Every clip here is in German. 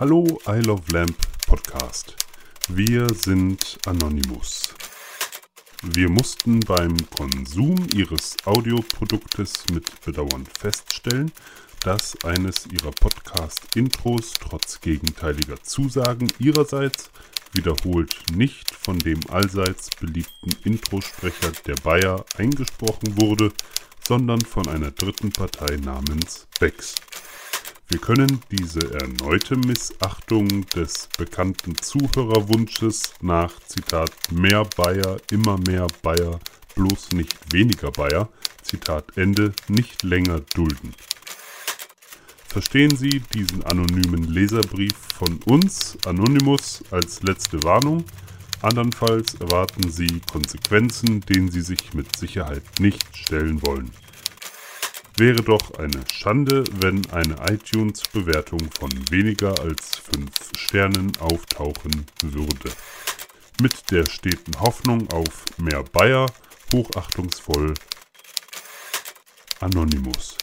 Hallo I Love Lamp Podcast. Wir sind Anonymous. Wir mussten beim Konsum ihres Audioproduktes mit Bedauern feststellen, dass eines ihrer Podcast-Intros trotz gegenteiliger Zusagen ihrerseits wiederholt nicht von dem allseits beliebten Introsprecher der Bayer eingesprochen wurde, sondern von einer dritten Partei namens Bex. Wir können diese erneute Missachtung des bekannten Zuhörerwunsches nach Zitat mehr Bayer, immer mehr Bayer, bloß nicht weniger Bayer, Zitat Ende, nicht länger dulden. Verstehen Sie diesen anonymen Leserbrief von uns, Anonymous, als letzte Warnung? Andernfalls erwarten Sie Konsequenzen, denen Sie sich mit Sicherheit nicht stellen wollen. Wäre doch eine Schande, wenn eine iTunes-Bewertung von weniger als 5 Sternen auftauchen würde. Mit der steten Hoffnung auf mehr Bayer, hochachtungsvoll Anonymous.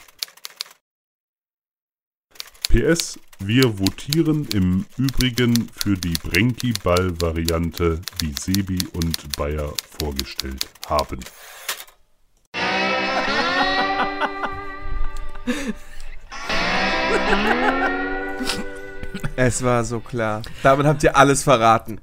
PS, wir votieren im Übrigen für die Brenki-Ball-Variante, die Sebi und Bayer vorgestellt haben. Es war so klar. Damit habt ihr alles verraten.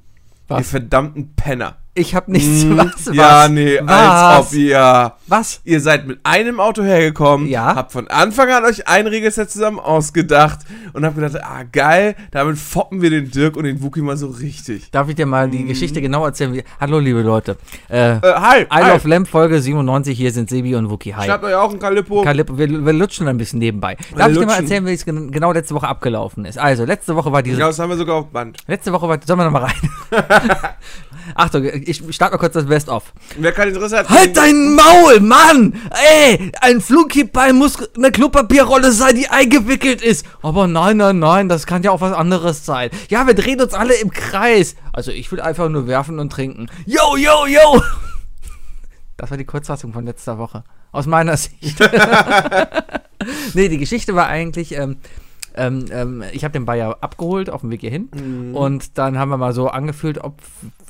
Was? Ihr verdammten Penner. Ich hab nichts. Hm, Was? Was? Ja, nee, was? als ob ihr. Was? Ihr seid mit einem Auto hergekommen, Ja. habt von Anfang an euch ein Regelset zusammen ausgedacht und habt gedacht, ah geil, damit foppen wir den Dirk und den Wookie mal so richtig. Darf ich dir mal die Geschichte genau erzählen? Hallo, liebe Leute. Äh, Äh, hi, I hi. Love Lamp Folge 97. Hier sind Sebi und Wookie. Hi. Schnappt euch auch ein Kalippo. Kalip, wir, wir lutschen ein bisschen nebenbei. Darf ich dir mal lutschen. erzählen, wie es gen- genau letzte Woche abgelaufen ist? Also, letzte Woche war diese. ja, das haben wir sogar auf Band. Letzte Woche war. Sollen wir noch mal rein? Achtung, ich starte mal kurz das Best-of. Wer kein Interesse hat, Halt dein Maul, Mann! Ey, ein Flunkyball muss eine Klopapierrolle sein, die eingewickelt ist. Aber nein, nein, nein, das kann ja auch was anderes sein. Ja, wir drehen uns alle im Kreis. Also ich will einfach nur werfen und trinken. Yo, yo, yo! Das war die Kurzfassung von letzter Woche. Aus meiner Sicht. nee, die Geschichte war eigentlich, ähm, ähm, ähm, ich habe den Bayer abgeholt auf dem Weg hierhin und dann haben wir mal so angefühlt, ob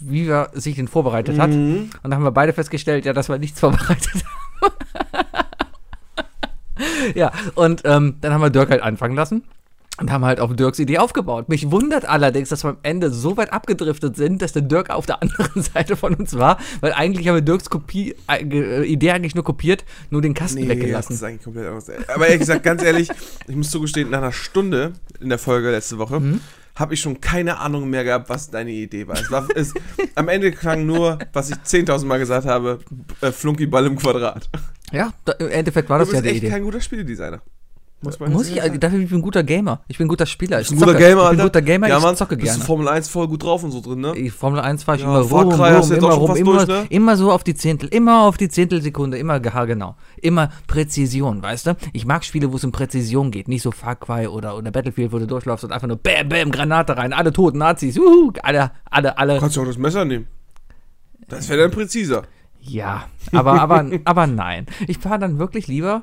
wie er sich den vorbereitet hat. Und dann haben wir beide festgestellt, ja, dass wir nichts vorbereitet haben. ja, und ähm, dann haben wir Dirk halt anfangen lassen. Und haben halt auf Dirks Idee aufgebaut. Mich wundert allerdings, dass wir am Ende so weit abgedriftet sind, dass der Dirk auf der anderen Seite von uns war, weil eigentlich haben wir Dirks Kopie, äh, äh, Idee eigentlich nur kopiert, nur den Kasten Nee, das weggelassen. ist eigentlich komplett anders. Aber ehrlich gesagt, ganz ehrlich, ich muss zugestehen, nach einer Stunde in der Folge letzte Woche Mhm. habe ich schon keine Ahnung mehr gehabt, was deine Idee war. Es war es, am Ende klang nur, was ich 10.000 Mal gesagt habe, äh, Flunkyball im Quadrat. Ja, da, im Endeffekt war Du das ja bist die echt Idee. kein guter Spieledesigner. Muss man Muss ich, sagen. dafür ich bin ein guter Gamer. Ich bin ein guter Spieler. Ich Bist ein guter zocke. Gamer, Ich bin ein Alter. guter Gamer, ja, ich Mann, zocke bist gerne. du Formel 1 voll gut drauf und so drin, ne? Die Formel 1 fahre ich Ja, immer rum, rum, immer rum, immer, durch, ne? immer so auf die Zehntel, immer auf die Zehntelsekunde, immer genau. Immer Präzision, weißt du? Ich mag Spiele, wo es um Präzision geht, nicht so Far Cry oder, oder Battlefield, wo du durchläufst und einfach nur Bäm, Bäm, Granate rein, alle toten Nazis, uhu, alle, alle, alle. Kannst du auch das Messer nehmen. Das wäre dann präziser. Ja, aber, aber, aber nein. Ich fahre dann wirklich lieber,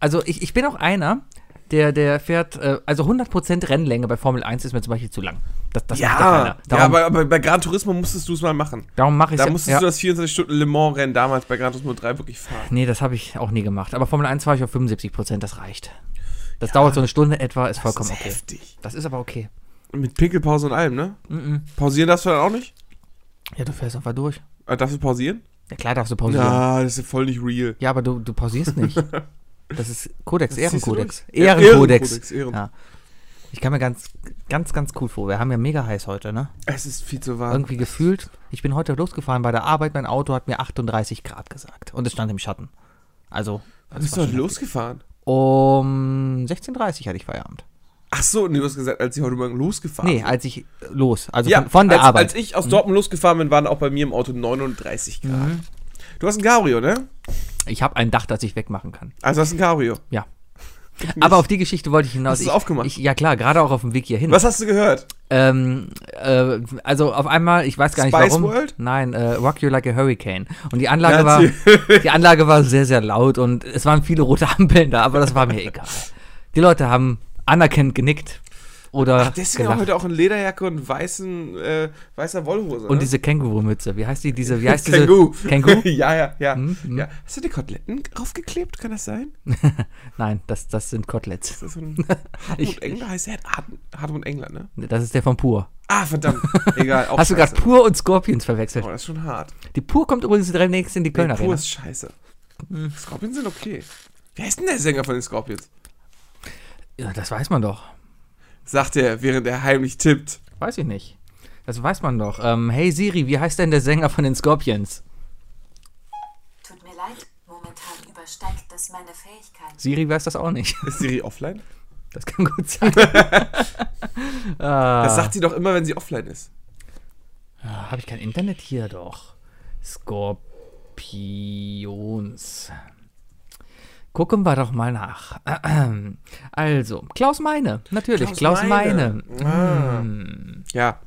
also ich, ich bin auch einer, der, der fährt, äh, also 100% Rennlänge bei Formel 1 ist mir zum Beispiel zu lang. Das, das ja Ja, keiner. ja Darum, aber, aber bei Gran Turismo musstest du es mal machen. darum mache ich Da ja, musstest ja. du das 24 Stunden Le Mans Rennen damals bei Gran Turismo 3 wirklich fahren. Nee, das habe ich auch nie gemacht. Aber Formel 1 fahre ich auf 75%, das reicht. Das dauert so eine Stunde etwa, ist vollkommen das ist okay. heftig. Das ist aber okay. Mit Pinkelpause und allem, ne? Mhm. Pausieren darfst du dann auch nicht? Ja, du fährst einfach durch. Äh, darfst du pausieren? Ja, klar darfst du pausieren. Ja, Ja, das ist ja voll nicht real. aber du, du pausierst nicht. Das ist Kodex, Ehrenkodex. Ehrenkodex. Ehrenkodex, Ehren- Ja. Ich kann mir ganz, ganz, ganz cool vor. Wir haben ja mega heiß heute, ne? Es ist viel zu warm. Irgendwie gefühlt. Ich bin heute losgefahren bei der Arbeit. Mein Auto hat mir 38 Grad gesagt. Und es stand im Schatten. Also. Wann bist du heute losgefahren? Um 16.30 Uhr hatte ich Feierabend. Ach so, nee, du hast gesagt, als sie heute Morgen losgefahren Nee, sind. als ich los. Also ja, von, von der als, Arbeit. Als ich aus Dortmund losgefahren bin, waren auch bei mir im Auto 39 Grad. Mhm. Du hast ein Cabrio, ne? Ich habe ein Dach, das ich wegmachen kann. Also hast du ein Cabrio. Ja. Aber auf die Geschichte wollte ich hinaus. Hast du es aufgemacht? Ich, ja klar, gerade auch auf dem Weg hierhin. Was hast du gehört? Ähm, äh, also auf einmal, ich weiß gar nicht Spice warum. World? Nein, äh, Rock You Like a Hurricane. Und die Anlage war, die Anlage war sehr, sehr laut und es waren viele rote Ampeln da, aber das war mir egal. Die Leute haben anerkennend genickt. Oder Deswegen gelacht. heute auch in Lederjacke und weißen, äh, weißer Wollhose. Und ne? diese Kängurumütze. Wie heißt die? Diese, wie heißt diese? Känguru. Känguru? ja, ja, ja. Hm, hm. ja. Hast du die Koteletten draufgeklebt? Kann das sein? Nein, das, das sind Koteletts. Ist das so ein Hartmut Engler? Heißt der Hart, Hartmut Engler, ne? Das ist der von Pur. Ah, verdammt. Egal. Hast du gerade. Pur und Scorpions verwechselt? Oh, das ist schon hart. Die Pur kommt übrigens demnächst in die Nee, Kölner pur Arena. ist scheiße. Hm. Scorpions sind okay. Wer ist denn der Sänger von den Scorpions? Ja, das weiß man doch. Sagt er, während er heimlich tippt. Weiß ich nicht. Das weiß man doch. Ähm, hey Siri, wie heißt denn der Sänger von den Scorpions? Tut mir leid, momentan übersteigt das meine Fähigkeiten. Siri weiß das auch nicht. Ist Siri offline? Das kann gut sein. ah, Das sagt sie doch immer, wenn sie offline ist. Habe ich kein Internet hier doch. Skorpions. Gucken wir doch mal nach. Also, Klaus Meine. Natürlich, Klaus, Klaus Meine. Meine. Ah. Hm. Ja.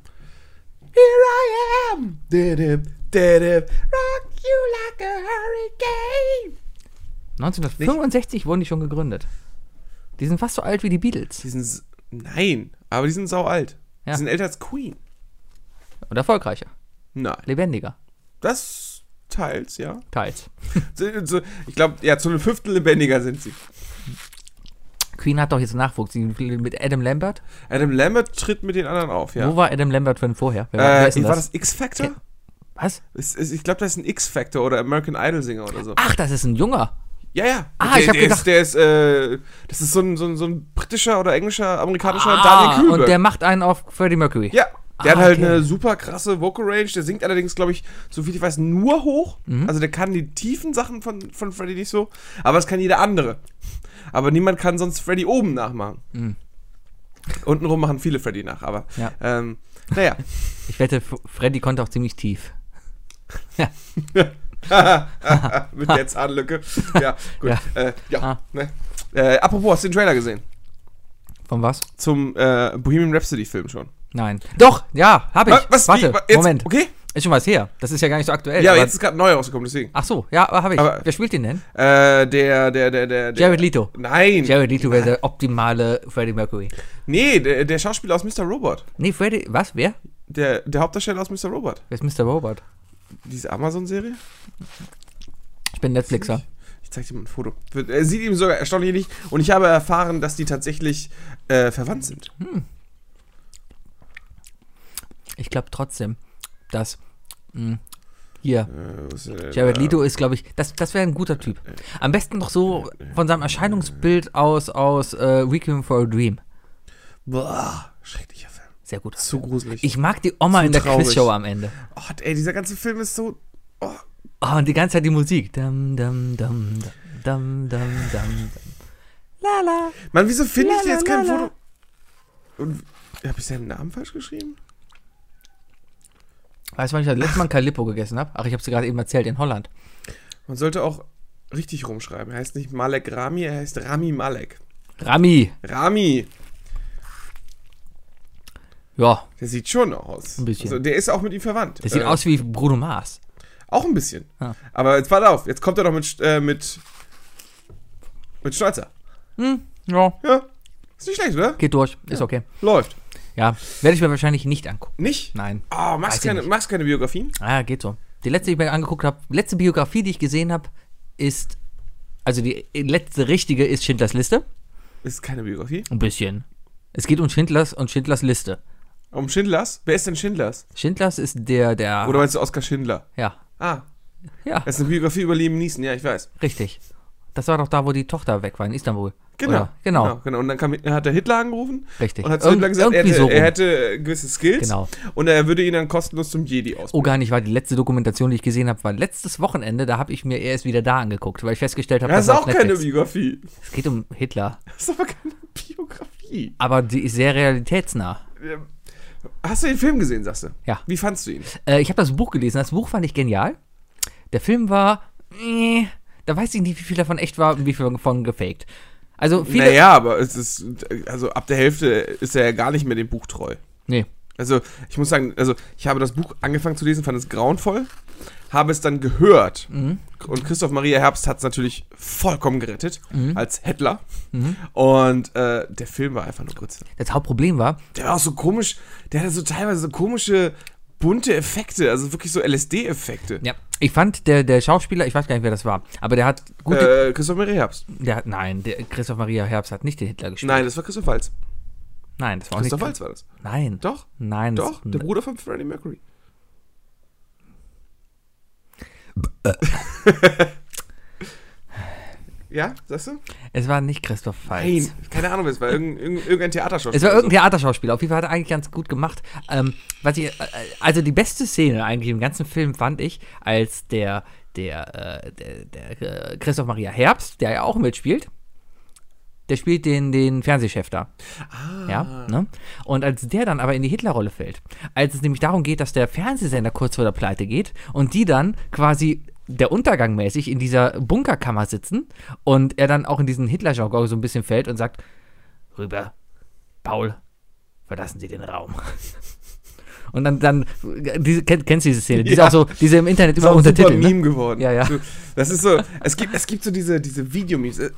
Here I am. Didip, didip, rock you like a hurricane. 1965 wurden die schon gegründet. Die sind fast so alt wie die Beatles. Die sind. s- Nein, aber die sind sau alt. Ja. Die sind älter als Queen. Und erfolgreicher. Nein. Lebendiger. Das teils, ja. Teils. Ich glaube, ja, zu einem Fünftel lebendiger sind sie. Queen hat doch jetzt Nachwuchs. Mit Adam Lambert. Adam Lambert tritt mit den anderen auf, ja. Wo war Adam Lambert von vorher? Wer war, äh, ist denn war das? das X-Factor? Was? Ich glaube, das ist ein X-Factor oder American Idol-Singer oder so. Ach, das ist ein Junger. Ja, ja. Ah, der, ich hab der gedacht- Ist, der ist, äh, das ist so ein, so, ein, so ein britischer oder englischer, amerikanischer Ah, Daniel Kühlberg. und der macht einen auf Freddie Mercury. ja, der Ah, hat halt okay. eine super krasse Vocal Range. Der singt allerdings, glaube ich, so viel ich weiß, nur hoch. Mhm. Also der kann die tiefen Sachen von, von Freddie nicht so. Aber das kann jeder andere. Aber niemand kann sonst Freddie oben nachmachen. Mhm. Untenrum machen viele Freddie nach. Aber, Ja. ähm, naja. Ich wette, F- Freddie konnte auch ziemlich tief. Mit der Zahnlücke. Ja, gut. Ja. Ja. Äh, ja Ah. ne. äh, apropos, hast du den Trailer gesehen? Von was? Zum äh, Bohemian Rhapsody-Film schon. Nein. Doch, ja, habe ich. Wa- Was? Warte, Wie? Jetzt? Moment. Okay. Ist schon was her. Das ist ja gar nicht so aktuell. Ja, aber jetzt ist gerade neu rausgekommen, deswegen. Ach so, ja, habe ich. Aber- Wer spielt den denn? Äh, der, der, der, der. der Jared Leto. Nein. Jared Leto wäre der optimale Freddie Mercury. Nee, der, der Schauspieler aus Mr. Robot. Nee, Freddie, was? Wer? Der, der Hauptdarsteller aus Mr. Robot. Wer ist Mr. Robot? Diese Amazon-Serie? Ich bin Netflixer. Ich zeig dir mal ein Foto. Er sieht ihm sogar erstaunlich ähnlich. Und ich habe erfahren, dass die tatsächlich äh, verwandt sind. Ich glaube trotzdem, dass. Mh, hier, Äh, Jared Leto ist, glaube ich, das, das wäre ein guter Typ. Am besten noch so von seinem Erscheinungsbild aus, aus äh, Requiem for a Dream. Boah, schrecklicher Film. Sehr gut. Zu gruselig. Ich mag die Oma Zu in der traurig. Quizshow am Ende. oh, ey, dieser ganze Film ist so. Oh, Oh, und die ganze Zeit die Musik. Dum, dum, dum, dum, dum, dum, dum. La la. Mann, wieso finde ich La, jetzt la, kein la, Foto? Und habe ich seinen Namen falsch geschrieben? Weißt du, wann ich das letzte Mal ein Calippo gegessen habe? Ach, ich habe es gerade eben erzählt, in Holland. Man sollte auch richtig rumschreiben. Er heißt nicht Malek Rami, er heißt Rami Malek. Rami. Rami, Ja, der sieht schon aus. Ein bisschen. Also, der ist auch mit ihm verwandt. das sieht Äh, aus wie Bruno Mars. Auch ein bisschen. Ja. Aber jetzt pass auf, jetzt kommt er doch mit, äh, mit, mit Schnäuzer. Hm, ja. Ja, ist nicht schlecht, oder? Geht durch, ist okay. Läuft. Ja, werde ich mir wahrscheinlich nicht angucken. Nicht? Nein. Oh, Weiß machst ich keine, machst keine Biografien? Ah, geht so. Die letzte, die ich mir angeguckt habe, letzte Biografie, die ich gesehen habe, ist, also die letzte richtige ist Schindlers Liste. Ist keine Biografie. Ein bisschen. Es geht um Schindlers und Schindlers Liste. Um Schindlers? Wer ist denn Schindlers? Schindlers ist der, der. Oder meinst du Oskar Schindler? ja. Ah, Ja, das ist eine Biografie über Liam Neeson, ja, ich weiß. richtig. Das war doch da, wo die Tochter weg war, in Istanbul. Genau. Oder? Genau. genau. genau. Und dann kam, hat er Hitler angerufen Richtig. und hat zu Irgend- Hitler gesagt, er hätte, so er hätte gewisse Skills Genau. und er würde ihn dann kostenlos zum Jedi Oh, ausbilden. gar nicht, war die letzte Dokumentation, die ich gesehen habe, war letztes Wochenende, da habe ich mir erst wieder da angeguckt, weil ich festgestellt habe, das ist auch keine Biografie. Es geht um Hitler. Das ist aber keine Biografie. Aber die ist sehr realitätsnah. Ähm, Hast du den Film gesehen, sagst du? Ja. Wie fandst du ihn? Äh, ich habe das Buch gelesen. Das Buch fand ich genial. Der Film war. Äh, da weiß ich nicht, wie viel davon echt war und wie viel davon gefaked. Also viele. Naja, aber es ist, also ab der Hälfte ist er ja gar nicht mehr dem Buch treu. Nee. Also, ich muss sagen, also ich habe das Buch angefangen zu lesen, fand es grauenvoll, habe es dann gehört. Mhm. Und Christoph Maria Herbst hat es natürlich vollkommen gerettet, Mhm. als Hettler. Und äh, der Film war einfach nur Grütze. Das Hauptproblem war, Der war auch so komisch, der hatte so teilweise so komische, bunte Effekte, also wirklich so LSD-Effekte. ja, ich fand der, der Schauspieler, ich weiß gar nicht, wer das war, aber der hat gute, Äh, Christoph Maria Herbst. der hat, nein, der Christoph Maria Herbst hat nicht den Hitler gespielt. Nein, das war Christoph Waltz. Nein, das war auch Christoph nicht. Waltz war das. Nein. Doch, Nein, das- doch, der Bruder von Freddie Mercury. ja, sagst du? Es war nicht Christoph Waltz. Nein, keine Ahnung, es war irgendein, irgendein, Theaterschauspieler. Es war irgendein Theaterschauspieler. Auf jeden Fall hat er eigentlich ganz gut gemacht. Ähm, was ich, äh, also die beste Szene eigentlich im ganzen Film fand ich, als der, der, äh, der, der äh, Christoph Maria Herbst, der ja auch mitspielt, der spielt den, den Fernsehchef da. Ja, ne? Und als der dann aber in die Hitlerrolle fällt, als es nämlich darum geht, dass der Fernsehsender kurz vor der Pleite geht und die dann quasi der Untergang mäßig in dieser Bunkerkammer sitzen und er dann auch in diesen Hitler-Jargon so ein bisschen fällt und sagt, rüber, Paul, verlassen Sie den Raum. Und dann, dann diese, kenn, kennst du diese Szene? Die ist Ja. auch so, diese im Internet Das ist immer auch ein super untertitelt. Meme Ne? geworden. Ja, ja. So, Das ist so, es gibt, es gibt so diese, diese Videomemes. Äh,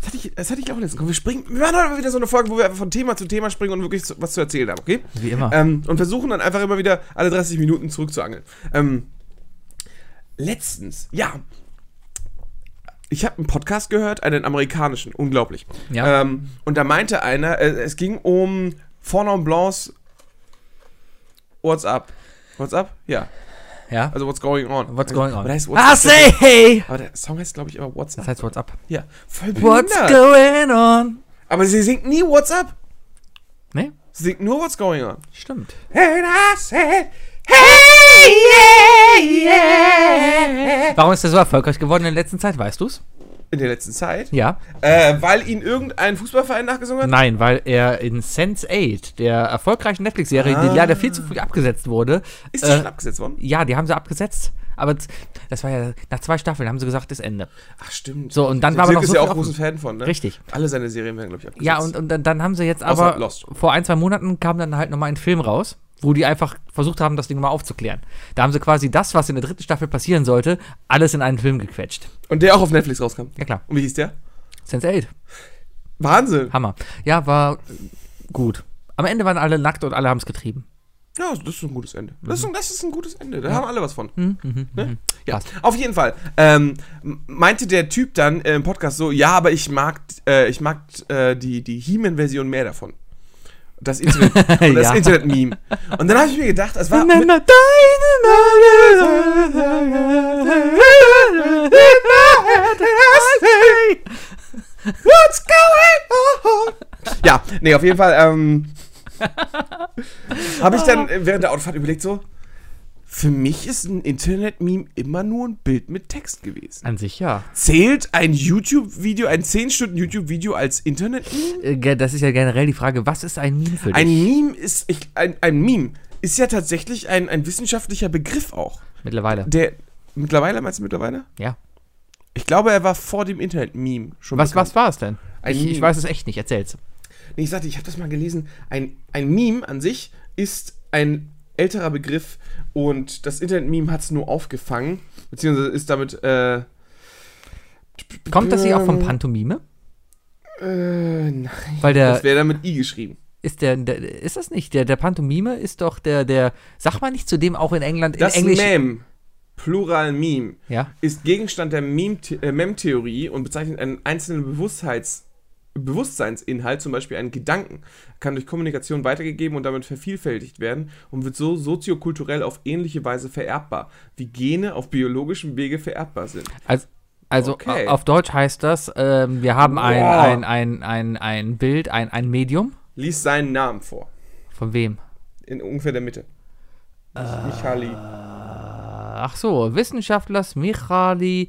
Das hatte, ich, das hatte ich auch letztens. Wir springen, wir machen heute mal wieder so eine Folge, wo wir einfach von Thema zu Thema springen und wirklich was zu erzählen haben, okay? Wie immer. Ähm, und versuchen dann einfach immer wieder alle 30 Minuten zurückzuangeln. Ähm, letztens, ja. Ich habe einen Podcast gehört, einen amerikanischen, unglaublich. Ja. Ähm, und da meinte einer, äh, es ging um Fornon Blancs What's Up. What's Up? Ja. ja. Also What's Going On. What's going on? Heißt What's Ah, say hey! Aber der Song heißt, glaube ich, aber What's Up. Das heißt What's up? ja, voll What's going on? Aber sie singt nie What's Up. Ne? Sie singt nur What's Going On. Stimmt. And I said, hey, yeah, yeah. Warum ist er so erfolgreich geworden in der letzten Zeit, weißt du's? In der letzten Zeit. Ja. Äh, weil ihn irgendein Fußballverein nachgesungen hat? Nein, weil er in Sense8, der erfolgreichen Netflix-Serie, Ah. die leider viel zu früh abgesetzt wurde. Ist die äh, schon abgesetzt worden? Ja, die haben sie abgesetzt. Aber das war ja, nach zwei Staffeln haben sie gesagt, ist Ende. Ach, stimmt. So, und dann Der war aber noch ist so ja auch großen Fan von, ne? Richtig. Alle seine Serien werden, glaube ich, abgesetzt. Ja, und, und dann, dann haben sie jetzt aber, Lost. vor ein, zwei Monaten kam dann halt nochmal ein Film raus, wo die einfach versucht haben, das Ding mal aufzuklären. Da haben sie quasi das, was in der dritten Staffel passieren sollte, alles in einen Film gequetscht. Und der auch auf Netflix rauskam. Ja klar, Und wie hieß der? Sense8. Wahnsinn. Hammer. Ja, war gut. Am Ende waren alle nackt und alle haben es getrieben. Ja, das ist ein gutes Ende. Das ist ein, das ist ein gutes Ende. Da haben alle was von. Mhm, Ne? Ja, Passt. auf jeden Fall. Ähm, meinte der Typ dann im Podcast so, ja, aber ich mag, äh, ich mag äh, die, die He-Man-Version mehr davon. Das Internet, und das Ja. Internet-Meme. Und dann habe ich mir gedacht, es war. Mal What's going on? Ja, nee, auf jeden Fall ähm, habe ich dann äh, während der Autofahrt überlegt so, für mich ist ein Internet-Meme immer nur ein Bild mit Text gewesen. An sich ja. Zählt ein YouTube-Video, ein 10 Stunden YouTube-Video als Internet-Meme? Äh, Das ist ja generell die Frage, was ist ein Meme für dich? Ein Meme ist, ich, ein, ein Meme ist ja tatsächlich ein, ein wissenschaftlicher Begriff auch. Mittlerweile. Der, mittlerweile, meinst du mittlerweile? Ja. Ich glaube, er war vor dem Internet-Meme schon Was, bekannt. was war es denn? Ich, ich weiß es echt nicht, erzähl's. Nee, ich sagte, ich habe das mal gelesen. Ein, ein Meme an sich ist ein älterer Begriff und das Internet-Meme hat es nur aufgefangen, beziehungsweise ist damit, äh, Kommt das nicht auch vom Ähm, Pantomime? äh, nein, Weil der, das wäre dann mit I geschrieben. ist der, der, ist das nicht, der, der Pantomime ist doch der, der, sag mal nicht zu dem auch in England, in Das Englisch. Mem, Plural Meme, Ja. ist Gegenstand der Meme- äh, Mem-Theorie und bezeichnet einen einzelnen Bewusstheits Bewusstseinsinhalt, zum Beispiel einen Gedanken, kann durch Kommunikation weitergegeben und damit vervielfältigt werden und wird so soziokulturell auf ähnliche Weise vererbbar, wie Gene auf biologischem Wege vererbbar sind. Also, also Okay. au- auf Deutsch heißt das, ähm, wir haben ein, Boah. ein, ein, ein, ein Bild, ein, ein Medium. Lies seinen Namen vor, Von wem? in ungefähr der Mitte. Michali. Ach so, Wissenschaftlers Michali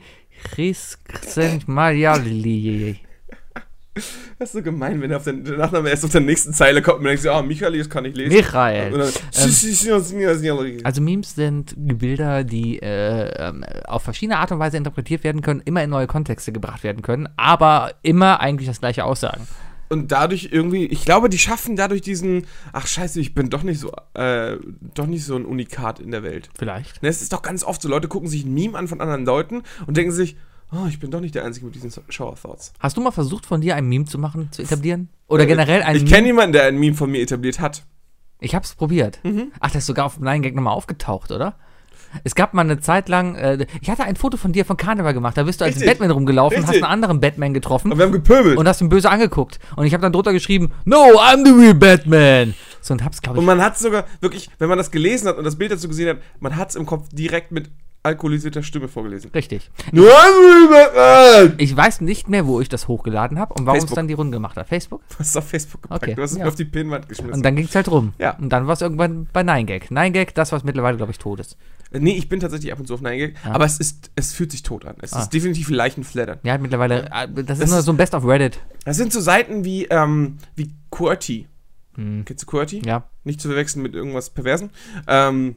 Rizksenmaljali. Das ist so gemein, wenn er auf den, der Nachname erst auf der nächsten Zeile kommt und man denkt, so, ah, Michali, das kann ich lesen. Michael. Dann, Also Memes sind Bilder, die äh, ähm, auf verschiedene Art und Weise interpretiert werden können, immer in neue Kontexte gebracht werden können, aber immer eigentlich das gleiche aussagen. und dadurch irgendwie, ich glaube, die schaffen dadurch diesen, ach scheiße, ich bin doch nicht so, äh, doch nicht so ein Unikat in der Welt. Vielleicht. Ne, Es ist doch ganz oft so, Leute gucken sich ein Meme an von anderen Leuten und denken sich, oh, ich bin doch nicht der Einzige mit diesen Shower Thoughts. Hast du mal versucht, von dir ein Meme zu machen, zu etablieren? Oder generell ein Ich Meme? kenne jemanden, der ein Meme von mir etabliert hat. Ich hab's probiert. Mhm. Ach, das ist sogar auf Nine Gag nochmal aufgetaucht, oder? Es gab mal eine Zeit lang, äh, ich hatte ein Foto von dir von Karneval gemacht, da bist du als Richtig. Batman rumgelaufen, hast Richtig. einen anderen Batman getroffen Und wir haben gepöbelt. und hast ihn böse angeguckt. Und ich habe dann drunter geschrieben, No, I'm the real Batman. So und hab's, glaube Und ich, man hat sogar wirklich, wenn man das gelesen hat und das Bild dazu gesehen hat, man hat es im Kopf direkt mit alkoholisierter Stimme vorgelesen. richtig. Nur! Ich weiß nicht mehr, wo ich das hochgeladen habe und warum es dann die Runde gemacht hat. Facebook? Du hast es auf Facebook gepackt. Okay, Du hast es ja. mir auf die Pinnwand geschmissen. Und dann ging's halt rum. Ja. Und dann war es irgendwann bei Nine Gag. Nine Gag, das, was mittlerweile, glaube ich, tot ist. Äh, nee, ich bin tatsächlich ab und zu auf Nein Ah. aber es ist, es fühlt sich tot an. Es Ah. ist definitiv Leichenflattern. Ja, mittlerweile, äh, das ist Das so ein Best of Reddit. Das sind so Seiten wie, ähm, wie QWERTY. Hm. Kennst du QWERTY? Ja. Nicht zu verwechseln mit irgendwas Perversen. Ähm,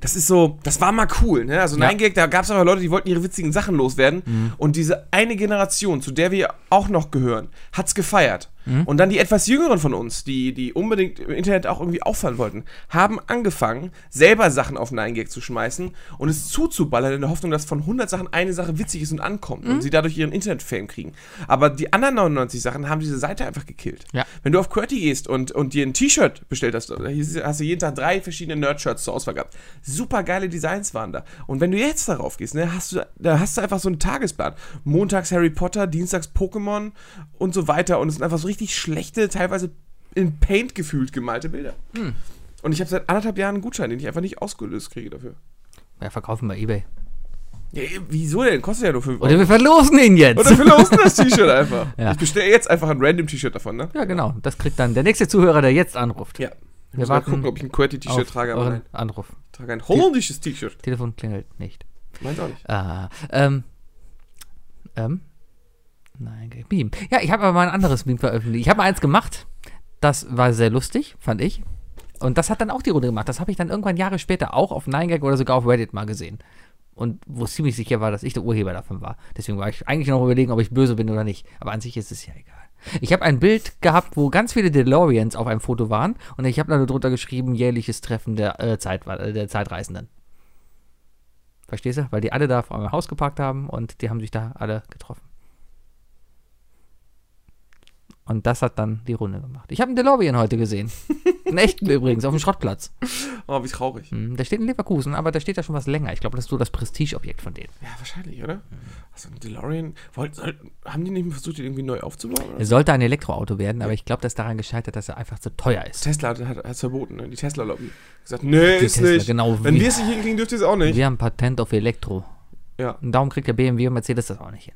das ist so, das war mal cool, ne? Also Ja. 9gag, da gab es aber Leute, die wollten ihre witzigen Sachen loswerden. Mhm. Und diese eine Generation, zu der wir auch noch gehören, hat's gefeiert. Mhm. Und dann die etwas jüngeren von uns, die, die unbedingt im Internet auch irgendwie auffallen wollten, haben angefangen, selber Sachen auf 9gag zu schmeißen und es zuzuballern in der Hoffnung, dass von 100 Sachen eine Sache witzig ist und ankommt Mhm. und sie dadurch ihren Internet-Fame kriegen. Aber die anderen 99 Sachen haben diese Seite einfach gekillt. Ja. Wenn du auf QWERTY gehst und, und dir ein T-Shirt bestellt hast, hast du jeden Tag drei verschiedene Nerd-Shirts zur Auswahl gehabt. Super geile Designs waren da. Und wenn du jetzt darauf gehst, ne, hast du, da hast du einfach so einen Tagesplan. Montags Harry Potter, Dienstags Pokémon und so weiter. Und es sind einfach so richtig schlechte, teilweise in Paint gefühlt gemalte Bilder. Hm. Und ich habe seit anderthalb Jahren einen Gutschein, den ich einfach nicht ausgelöst kriege dafür. Ja, verkaufen bei Ebay. Ja, wieso denn? Kostet ja nur 5 Oder Euro. wir verlosen ihn jetzt. Oder wir losen das T-Shirt einfach. Ja. Ich bestelle jetzt einfach ein random T-Shirt davon, ne? ja, genau. Das kriegt dann der nächste Zuhörer, der jetzt anruft. Ja. Ich Wir muss mal gucken, ob ich ein QWERTY-T-Shirt trage, aber nein. Anruf. Ich trage ein holländisches T-Shirt. Telefon klingelt nicht. Meins auch nicht. Ah, ähm, ähm, nein. Meme. Ja, ich habe aber mal ein anderes Meme veröffentlicht. Ich habe mal eins gemacht. Das war sehr lustig, fand ich. Und das hat dann auch die Runde gemacht. Das habe ich dann irgendwann Jahre später auch auf 9gag oder sogar auf Reddit mal gesehen. Und wo es ziemlich sicher war, dass ich der Urheber davon war. Deswegen war ich eigentlich noch überlegen, ob ich böse bin oder nicht. Aber an sich ist es ja egal. Ich habe ein Bild gehabt, wo ganz viele DeLoreans auf einem Foto waren. Und ich habe dann drunter geschrieben, jährliches Treffen der, äh, Zeit, äh, der Zeitreisenden. Verstehst du? Weil die alle da vor meinem Haus geparkt haben und die haben sich da alle getroffen. Und das hat dann die Runde gemacht. Ich habe einen DeLorean heute gesehen. Einen echten übrigens, auf dem Schrottplatz. Oh, wie traurig. Hm, Der steht in Leverkusen, aber der steht da schon was länger. Ich glaube, das ist so das Prestigeobjekt von denen. Ja, wahrscheinlich, oder? Also ein DeLorean. Wollten, soll, haben die nicht versucht, den irgendwie neu aufzubauen? Oder? Es sollte ein Elektroauto werden, aber ich glaube, das ist daran gescheitert, dass er einfach zu teuer ist. Tesla hat es verboten, ne? Die Tesla-Lobby. Gesagt, nee, Die ist Tesla, nicht. genau, Wenn wir es nicht hinkriegen, dürft ihr es auch nicht. Wir haben Patent auf Elektro. Ja. Und darum kriegt der BMW und Mercedes das auch nicht hin.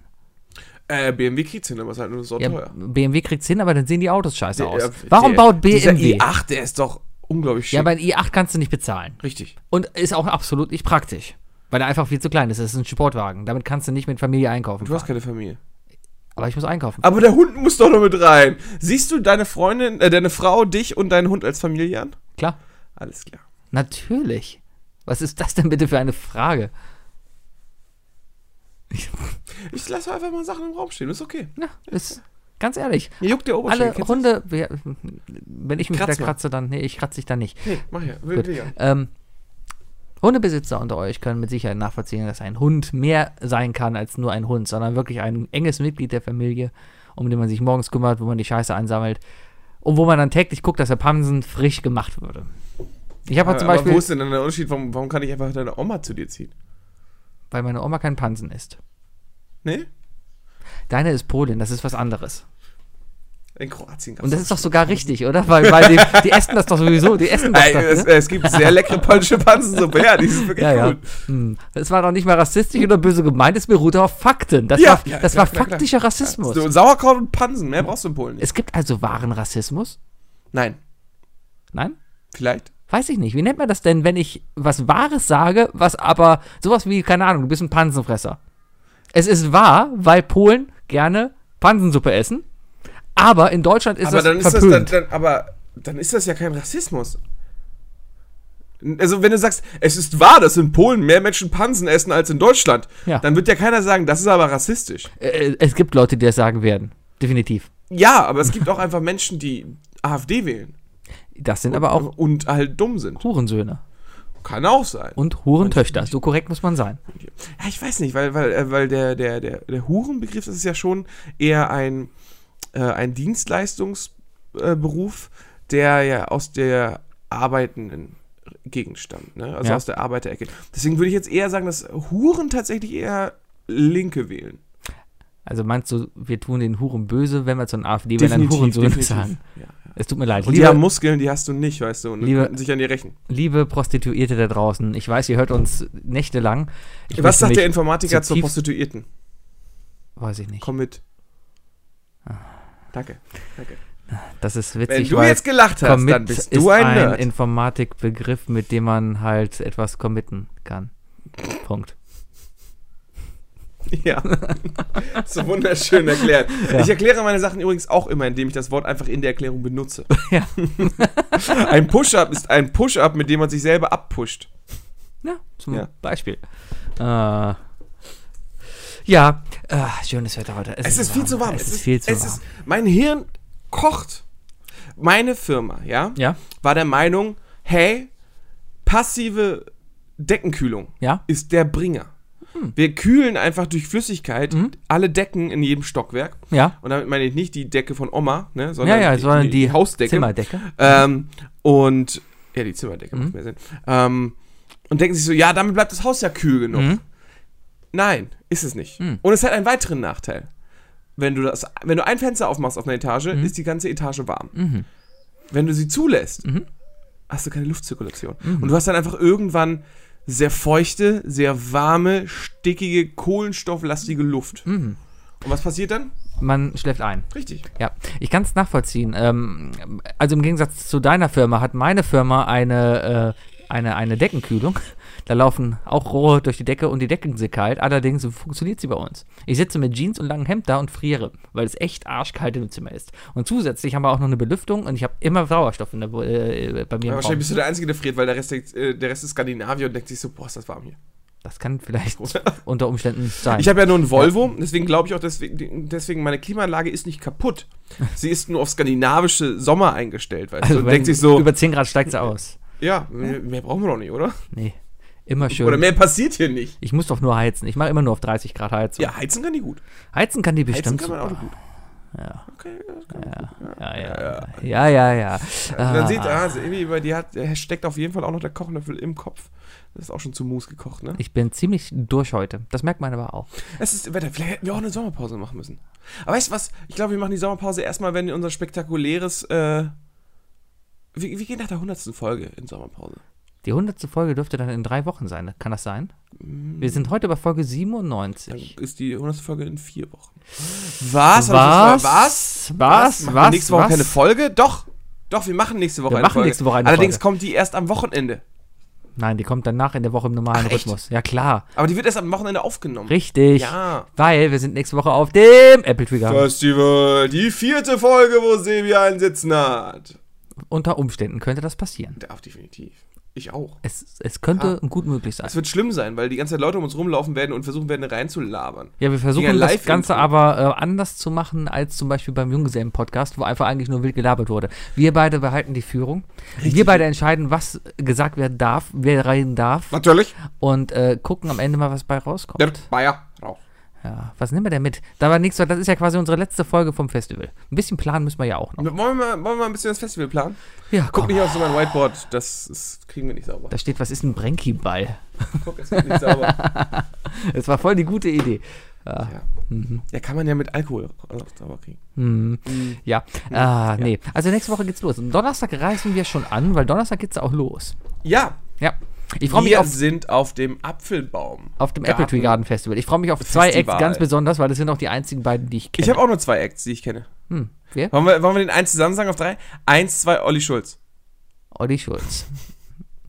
Äh, BMW kriegt's hin, aber ist halt nur so Ja, teuer. BMW kriegt's hin, aber dann sehen die Autos scheiße aus. Der- Warum der- baut Dieser BMW? i8, der ist doch unglaublich schick. Ja, aber ein i8 kannst du nicht bezahlen. Richtig. Und ist auch absolut nicht praktisch. Weil er einfach viel zu klein ist. Das ist ein Sportwagen. Damit kannst du nicht mit Familie einkaufen. Du hast fahren. keine Familie. Aber ich muss einkaufen. Aber der Hund muss doch noch mit rein. Siehst du deine Freundin, äh, deine Frau, dich und deinen Hund als Familie an? Klar. Alles klar. Natürlich. Was ist das denn bitte für eine Frage? Ich lasse einfach mal Sachen im Raum stehen, ist okay. Ja, ist ganz ehrlich. Mir juckt der Oberschenkel. Alle Hunde, wer- wenn ich mich Kratz da mal. kratze, dann, nee, ich kratze dich dann nicht. Hey, mach ja. Will, will ja. Ähm, Hundebesitzer unter euch können mit Sicherheit nachvollziehen, dass ein Hund mehr sein kann als nur ein Hund, sondern wirklich ein enges Mitglied der Familie, um den man sich morgens kümmert, wo man die Scheiße einsammelt und wo man dann täglich guckt, dass der Pansen frisch gemacht wurde. Ich habe halt zum aber Beispiel, wo ist denn dann der Unterschied? Warum, warum kann ich einfach deine Oma zu dir ziehen? Weil meine Oma kein Pansen isst. Nee? Deine ist Polin, das ist was anderes. In Kroatien Und das ist doch sogar richtig, oder? Weil, weil die, die essen das doch sowieso, die essen das Ey, doch, es, ne? es gibt sehr leckere polnische Pansensuppe, ja, die ist wirklich Ja, ja. gut. Hm. Das war doch nicht mal rassistisch oder böse gemeint, es beruhte auf Fakten. Das Ja, war, ja, das klar, war klar, faktischer klar. Rassismus. So, Sauerkraut und Pansen, mehr brauchst du in Polen nicht. Es gibt also wahren Rassismus? Nein, Nein? vielleicht. Weiß ich nicht. Wie nennt man das denn, wenn ich was Wahres sage, was aber sowas wie, keine Ahnung, du bist ein Pansenfresser. Es ist wahr, weil Polen gerne Pansensuppe essen, aber in Deutschland ist aber das dann ist das verpönt. dann, dann, aber dann ist das ja kein Rassismus. Also wenn du sagst, es ist wahr, dass in Polen mehr Menschen Pansen essen als in Deutschland, Ja. dann wird ja keiner sagen, das ist aber rassistisch. Äh, es gibt Leute, die das sagen werden. Definitiv. Ja, aber es gibt auch einfach Menschen, die AfD wählen. Das sind aber auch Und halt dumm sind. Hurensöhne Kann auch sein. und Hurentöchter. So korrekt muss man sein. Ja, ich weiß nicht, weil, weil, äh, weil der, der, der, der Hurenbegriff das ist ja schon eher ein, äh, ein Dienstleistungsberuf, der ja aus der arbeitenden Gegend stammt, ne? also Ja. aus der Arbeiterecke. Deswegen würde ich jetzt eher sagen, dass Huren tatsächlich eher Linke wählen. Also meinst du, wir tun den Huren böse, wenn wir zu einem AfD wählen, dann Hurensöhne sagen? Ja. Es tut mir leid. Und die Liebe, haben Muskeln, die hast du nicht, weißt du, und Liebe- sich an dir rächen. liebe Prostituierte da draußen, ich weiß, ihr hört uns nächtelang. Ich Was sagt der Informatiker zur Prostituierten? Weiß ich nicht. Komm mit. Danke, danke. Das ist Wenn witzig, du weil jetzt gelacht hast, dann bist ist du ein ein Nerd. Informatikbegriff, mit dem man halt etwas committen kann. Punkt. Ja. so wunderschön erklärt. Ja. Ich erkläre meine Sachen übrigens auch immer, indem ich das Wort einfach in der Erklärung benutze. Ja. ein Push-Up ist ein Push-Up, mit dem man sich selber abpusht. Ja, zum Ja. Beispiel. Äh, ja, äh, schönes Wetter heute. Es, ist viel zu warm. Es, ist viel zu es warm. Ist, mein Hirn kocht. Meine Firma, ja, ja, war der Meinung, hey, passive Deckenkühlung ja, ist der Bringer. Hm. Wir kühlen einfach durch Flüssigkeit Mhm. alle Decken in jedem Stockwerk. ja. Und damit meine ich nicht die Decke von Oma, ne, sondern, Ja, ja, die, sondern die, die, Hausdecke. Zimmerdecke. Ähm, und ja, die Zimmerdecke Mhm. macht mehr Sinn. Ähm, und denken sich so, ja, damit bleibt das Haus ja kühl genug. Mhm. Nein, ist es nicht. Mhm. Und es hat einen weiteren Nachteil. Wenn du, das, wenn du ein Fenster aufmachst auf einer Etage, Mhm. ist die ganze Etage warm. Mhm. Wenn du sie zulässt, hast du keine Luftzirkulation. Und du hast dann einfach irgendwann sehr feuchte, sehr warme, stickige, kohlenstofflastige Luft. Mhm. Und was passiert dann? Man schläft ein. Richtig. Ja, ich kann es nachvollziehen. Ähm, also im Gegensatz zu deiner Firma hat meine Firma eine, äh, eine, eine Deckenkühlung. Da laufen auch Rohre durch die Decke und die Decken sind kalt. Allerdings funktioniert sie bei uns. Ich sitze mit Jeans und langem Hemd da und friere, weil es echt arschkalt im Zimmer ist. Und zusätzlich haben wir auch noch eine Belüftung und ich habe immer Sauerstoff in der, äh, bei mir Ja, wahrscheinlich Raum. bist du der Einzige, der friert, weil der Rest, äh, der Rest ist Skandinavier und denkt sich so, boah, ist das warm hier. Das kann vielleicht unter Umständen sein. Ich habe ja nur einen Volvo, deswegen glaube ich auch, deswegen, deswegen meine Klimaanlage ist nicht kaputt. Sie ist nur auf skandinavische Sommer eingestellt, weißt du? also Und wenn denkt sich so, über 10 Grad steigt sie aus. ja, mehr, mehr brauchen wir doch nicht, oder? Nee, immer schön. Oder mehr passiert hier nicht. ich muss doch nur heizen. Ich mache immer nur auf 30 Grad Heizung. Ja, heizen kann die gut. Heizen kann die Heizen bestimmt kann man auch gut. Ja. Okay, das kann Ja, ja, ja, ja, ja. Und dann Ah. sieht ah, also irgendwie, dir hat, steckt auf jeden Fall auch noch der Kochlöffel im Kopf. Das ist auch schon zu Mus gekocht, ne? Ich bin ziemlich durch heute. Das merkt man aber auch. Es ist Wetter. Vielleicht hätten wir auch eine Sommerpause machen müssen. Aber weißt du was? Ich glaube, wir machen die Sommerpause erstmal, wenn unser spektakuläres. Äh, wir, wir gehen nach der 100. Folge in Sommerpause. Die hundertste Folge dürfte dann in drei Wochen sein. Kann das sein? Wir sind heute bei Folge Dann 97. ist die 100. Folge in vier Wochen. Was? Was? Was? Was? Machen Was? wir nächste Woche Was? keine Folge? Doch. Doch, wir machen nächste Woche Wir eine machen Folge. nächste Woche eine Allerdings Folge. kommt die erst am Wochenende. Nein, die kommt danach in der Woche im normalen Ach? Rhythmus. Ja, klar. Aber die wird erst am Wochenende aufgenommen. Richtig. Ja. Weil wir sind nächste Woche auf dem Apple Trigger. Festival. Die vierte Folge, wo Sebi einen Sitzen hat. Unter Umständen könnte das passieren. Darf definitiv. Ich auch. Es, es könnte Ah. gut möglich sein. Es wird schlimm sein, weil die ganze Zeit Leute um uns rumlaufen werden und versuchen werden, reinzulabern. Ja, wir versuchen das. Ganze aber äh, anders zu machen als zum Beispiel beim Junggesellen-Podcast, wo einfach eigentlich nur wild gelabert wurde. Wir beide behalten die Führung. Wir beide entscheiden, was gesagt werden darf, wer rein darf Natürlich. und äh, gucken am Ende mal, was bei rauskommt. Der Bayer Rauch. Ja, was nehmen wir denn mit? Da war nichts, das ist ja quasi unsere letzte Folge vom Festival. Ein bisschen planen müssen wir ja auch noch. Wollen wir, mal, wollen wir mal ein bisschen das Festival planen? Ja, Guck komm. nicht auf so mein Whiteboard, das ist, kriegen wir nicht sauber. Da steht, was ist ein Brenki-Ball? Guck, es wird nicht sauber. Das war voll die gute Idee. Ja. Ja. ja, kann man ja mit Alkohol auch sauber kriegen. Hm. Mhm. Ja, ah, nee. Also nächste Woche geht's los. Und Donnerstag reisen wir schon an, weil Donnerstag geht's auch los. Ja, Ja. Ich freue mich wir auf, sind auf dem Apfelbaum. auf dem Garten. Apple Tree Garden Festival. Ich freue mich auf zwei Festival. Acts ganz besonders, weil das sind auch die einzigen beiden, die ich kenne. Ich habe auch nur zwei Acts, die ich kenne. hm. Wer? Wollen wir, wollen wir den eins zusammen sagen auf drei? Eins, zwei, Olli Schulz. Olli Schulz.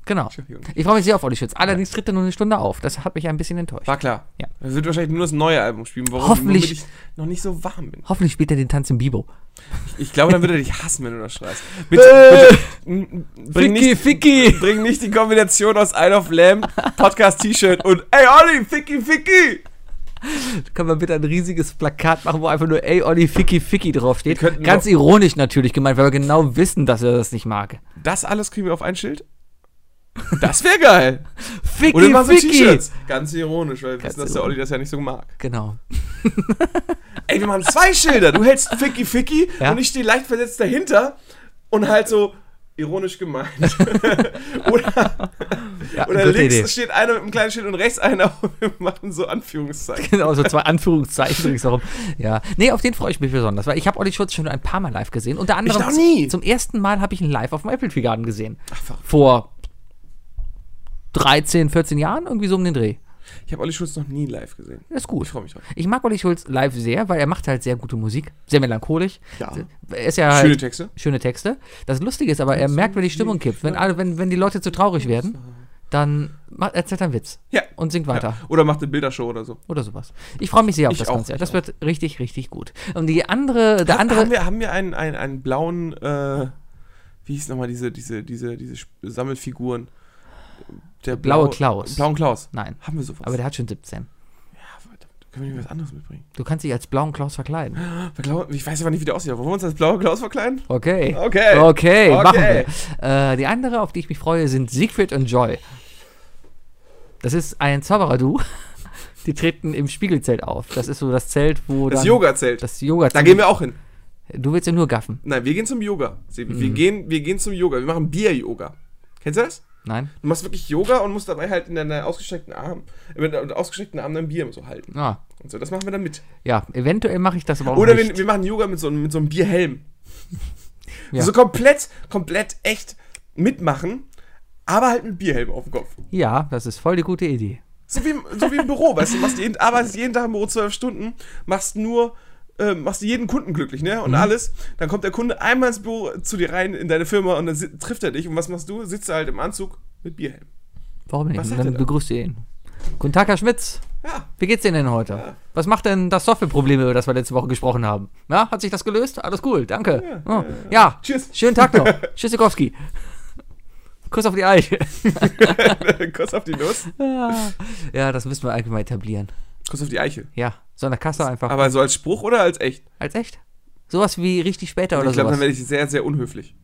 Genau. Ich freue mich sehr auf Olli Schulz. Allerdings tritt er nur eine Stunde auf. Das hat mich ein bisschen enttäuscht. War klar. Ja. Er wird wahrscheinlich nur das neue Album spielen, warum, Hoffentlich- ich noch nicht so warm bin. Hoffentlich spielt er den Tanz im Bibo. Ich glaube, dann wird er dich hassen, wenn du das schreist. Bitte, bitte n- bring, nicht, Ficky! bring nicht die Kombination aus Isle of Lamb, Podcast-T-Shirt und Ey Olli, Ficky, Ficky! Können wir bitte ein riesiges Plakat machen, wo einfach nur Ey Olli Ficky Ficky draufsteht? Ganz ironisch natürlich gemeint, weil wir genau wissen, dass er das nicht mag. Das alles kriegen wir auf ein Schild? Das wäre geil. Ficky Oder mal so! T-Shirts. Ganz ironisch, weil wir wissen, dass der. Olli das ja nicht so mag. Genau. Ey, wir machen zwei Schilder. Du hältst Ficky Ficky Ja. und ich stehe leicht versetzt dahinter und halt so ironisch gemeint. oder Ja, oder links Idee. steht einer mit einem kleinen Schild und rechts einer und wir machen so Anführungszeichen. Genau, so zwei Anführungszeichen ringsherum. Ja. Nee, auf den freue ich mich besonders, weil ich habe Olli Schulz schon ein paar Mal live gesehen. Unter anderem noch nie. zum ersten Mal habe ich ihn live auf dem Apple Tree Garden gesehen. Ach. Vor 13, 14 Jahren, irgendwie so um den Dreh. ich habe Olli Schulz noch nie live gesehen. Das ist gut. Ich freue mich drauf. Ich mag Olli Schulz live sehr, weil er macht halt sehr gute Musik. Sehr melancholisch. Ja. Er ist ja Schöne halt, Texte. schöne Texte. Das Lustige ist aber, er merkt, wenn die Stimmung kippt. Wenn, wenn, wenn die Leute zu traurig werden, dann macht, erzählt er einen Witz Ja. und singt weiter. Ja. Oder macht eine Bildershow oder so. Oder sowas. Ich freue mich sehr auf Ich das auch, Konzert. Das wird richtig, richtig gut. Und die andere, der Haben- andere. haben wir, haben wir einen, einen, einen blauen, äh, wie hieß nochmal diese, diese, diese, diese Sammelfiguren? Der blaue Klaus. Blauen Klaus. Nein, Haben wir sowas? aber der hat schon 17. ja, verdammt. Können wir nicht was anderes mitbringen? Du kannst dich als blauen Klaus verkleiden. Ich weiß aber nicht, wie der aussieht. Wollen wir uns als blauer Klaus verkleiden? Okay. Okay. Okay, Okay. machen wir. Äh, die andere, auf die ich mich freue, sind Siegfried und Joy. Das ist ein Zauberer-Du. Die treten im Spiegelzelt auf. Das ist so das Zelt, wo Das. Yoga-Zelt. Das Yoga Da gehen wir auch hin. Du willst ja nur gaffen. Nein, wir gehen zum Yoga. Sebi. Mhm. Wir, gehen, wir gehen zum Yoga. Wir machen Bier-Yoga. Kennst du das? Nein? Du machst wirklich Yoga und musst dabei halt in deiner ausgestreckten Arm, äh, mit deinem ausgestreckten Arm dein Bier so halten. Ah, Und so, das machen wir dann mit. ja, eventuell mache ich das aber auch Oder nicht. wir, wir machen Yoga mit so, einem- mit so einem Bierhelm. Ja. So komplett, komplett echt mitmachen, aber halt mit Bierhelm auf dem Kopf. ja, das ist voll die gute Idee. So wie, im- so wie im Büro, weißt du, machst jeden, arbeitest jeden Tag im Büro zwölf Stunden, machst nur, äh, machst jeden Kunden glücklich, ne? Und Mhm. alles. Dann kommt der Kunde einmal ins Büro zu dir rein in deine Firma und dann trifft er dich. Und was machst du? Sitzt du halt im Anzug mit Bierhelm. Warum nicht? Was Und er dann da? begrüßt ihr ihn. Guten Tag, Herr Schmitz. Ja. Wie geht's Ihnen denn heute? Ja. Was macht denn das Softwareproblem, über das wir letzte Woche gesprochen haben? Ja, hat sich das gelöst? Alles cool, danke. Ja, Oh, ja, Tschüss. schönen Tag noch. Tschüssikowski. Kuss auf die Eiche. Kuss auf die Nuss. Ja, das müssen wir allgemein etablieren. Kuss auf die Eichel. Ja, so eine Kasse einfach. Aber so als Spruch oder als echt? Als echt? Sowas wie richtig später oder ich glaube, dann werde ich sehr, sehr unhöflich.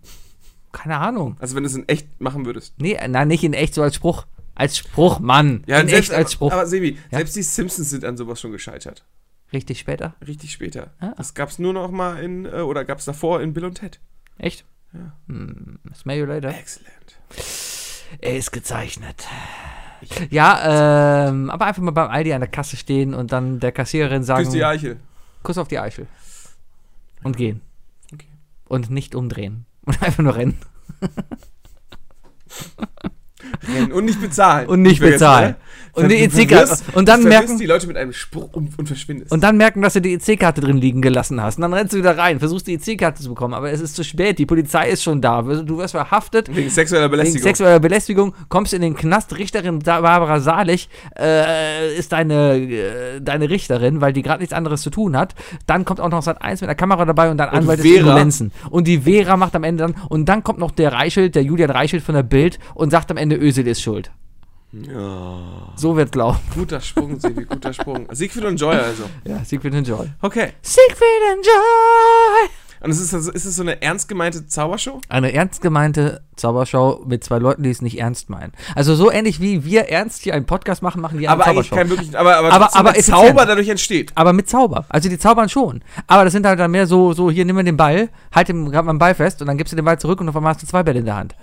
Keine Ahnung. Also wenn du es in echt machen würdest. Nee, nein, nicht in echt, so als Spruch. Als Spruch, Mann. in selbst, echt als Spruch. Aber, aber Sebi, Ja? selbst die Simpsons sind an sowas schon gescheitert. richtig später? Richtig später. Ah. Das gab es nur noch mal in, äh, oder gab es davor in Bill und Ted. Echt? Ja. Hm, smell you later. Excellent. Er ist gezeichnet. Ja, ähm, aber einfach mal beim Aldi an der Kasse stehen und dann der Kassiererin sagen, Küss die Eichel. Kuss auf die Eichel. Und gehen. Okay. Und nicht umdrehen. Und einfach nur rennen. Rennen und nicht bezahlen. Und nicht bezahlen. ne? Und die EC-Karte. Und dann merken, die Leute mit einem Spruch und, und verschwindest. und dann merken, dass du die EC-Karte drin liegen gelassen hast. Und dann rennst du wieder rein, versuchst die EC-Karte zu bekommen, aber es ist zu spät. Die Polizei ist schon da. Du wirst verhaftet. wegen sexueller Wegen Belästigung. sexueller Belästigung kommst in den Knast. Richterin Barbara Salich äh, ist deine, äh, deine Richterin, weil die gerade nichts anderes zu tun hat. Dann kommt auch noch Sat 1 mit der Kamera dabei und dann Anwalt des. Indolenzen. Und die Vera macht am Ende dann, und dann kommt noch der Reichelt, der Julian Reichelt von der Bild und sagt am Ende, Özil ist schuld. Ja. So wird glauben. Guter Sprung, Sebi, guter Sprung. Siegfried und Joy also. Ja, Siegfried and Joy. Okay. Siegfried and Joy! Und ist es, also, ist es so eine ernst gemeinte Zaubershow? Eine ernst gemeinte Zaubershow mit zwei Leuten, die es nicht ernst meinen. Also so ähnlich wie wir ernst hier einen Podcast machen, machen die eine Aber eigentlich Zaubershow. kein wirklich, aber, aber, Aber- aber effizient. Zauber dadurch entsteht. aber mit Zauber. Also die zaubern schon. Aber das sind halt dann mehr so, so hier nimm mal den Ball, halt den grad mal den Ball fest und dann gibst du den Ball zurück und auf einmal hast du zwei Bälle in der Hand.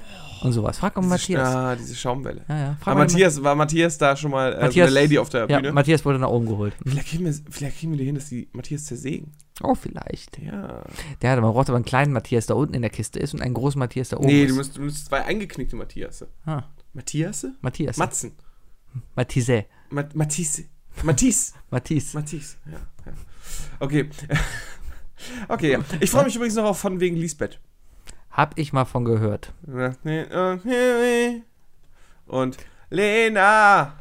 Und sowas. Frag mal Matthias. Ah, diese Schaumwelle. Ja, ja. Frag War mal Matthias, war Matthias da schon mal äh, Matthias- so eine Lady auf der Ja, Bühne? Matthias wurde nach oben geholt. vielleicht, kriegen wir, vielleicht kriegen wir die hin, dass die Matthias zersägen. Oh, vielleicht. Ja. Der hat, man braucht aber einen kleinen Matthias, der unten in der Kiste ist und einen großen Matthias da oben nee, ist. du musst, du musst zwei eingeknickte Matthias. ah, Matthias? Matthias. Matzen. Matthias. Mat Matisse. Matisse. Matthias. Matisse. Ja, ja. Okay. okay, ja. Ich freue mich übrigens noch auf von wegen Lisbeth. Hab ich mal von gehört. Und Lena,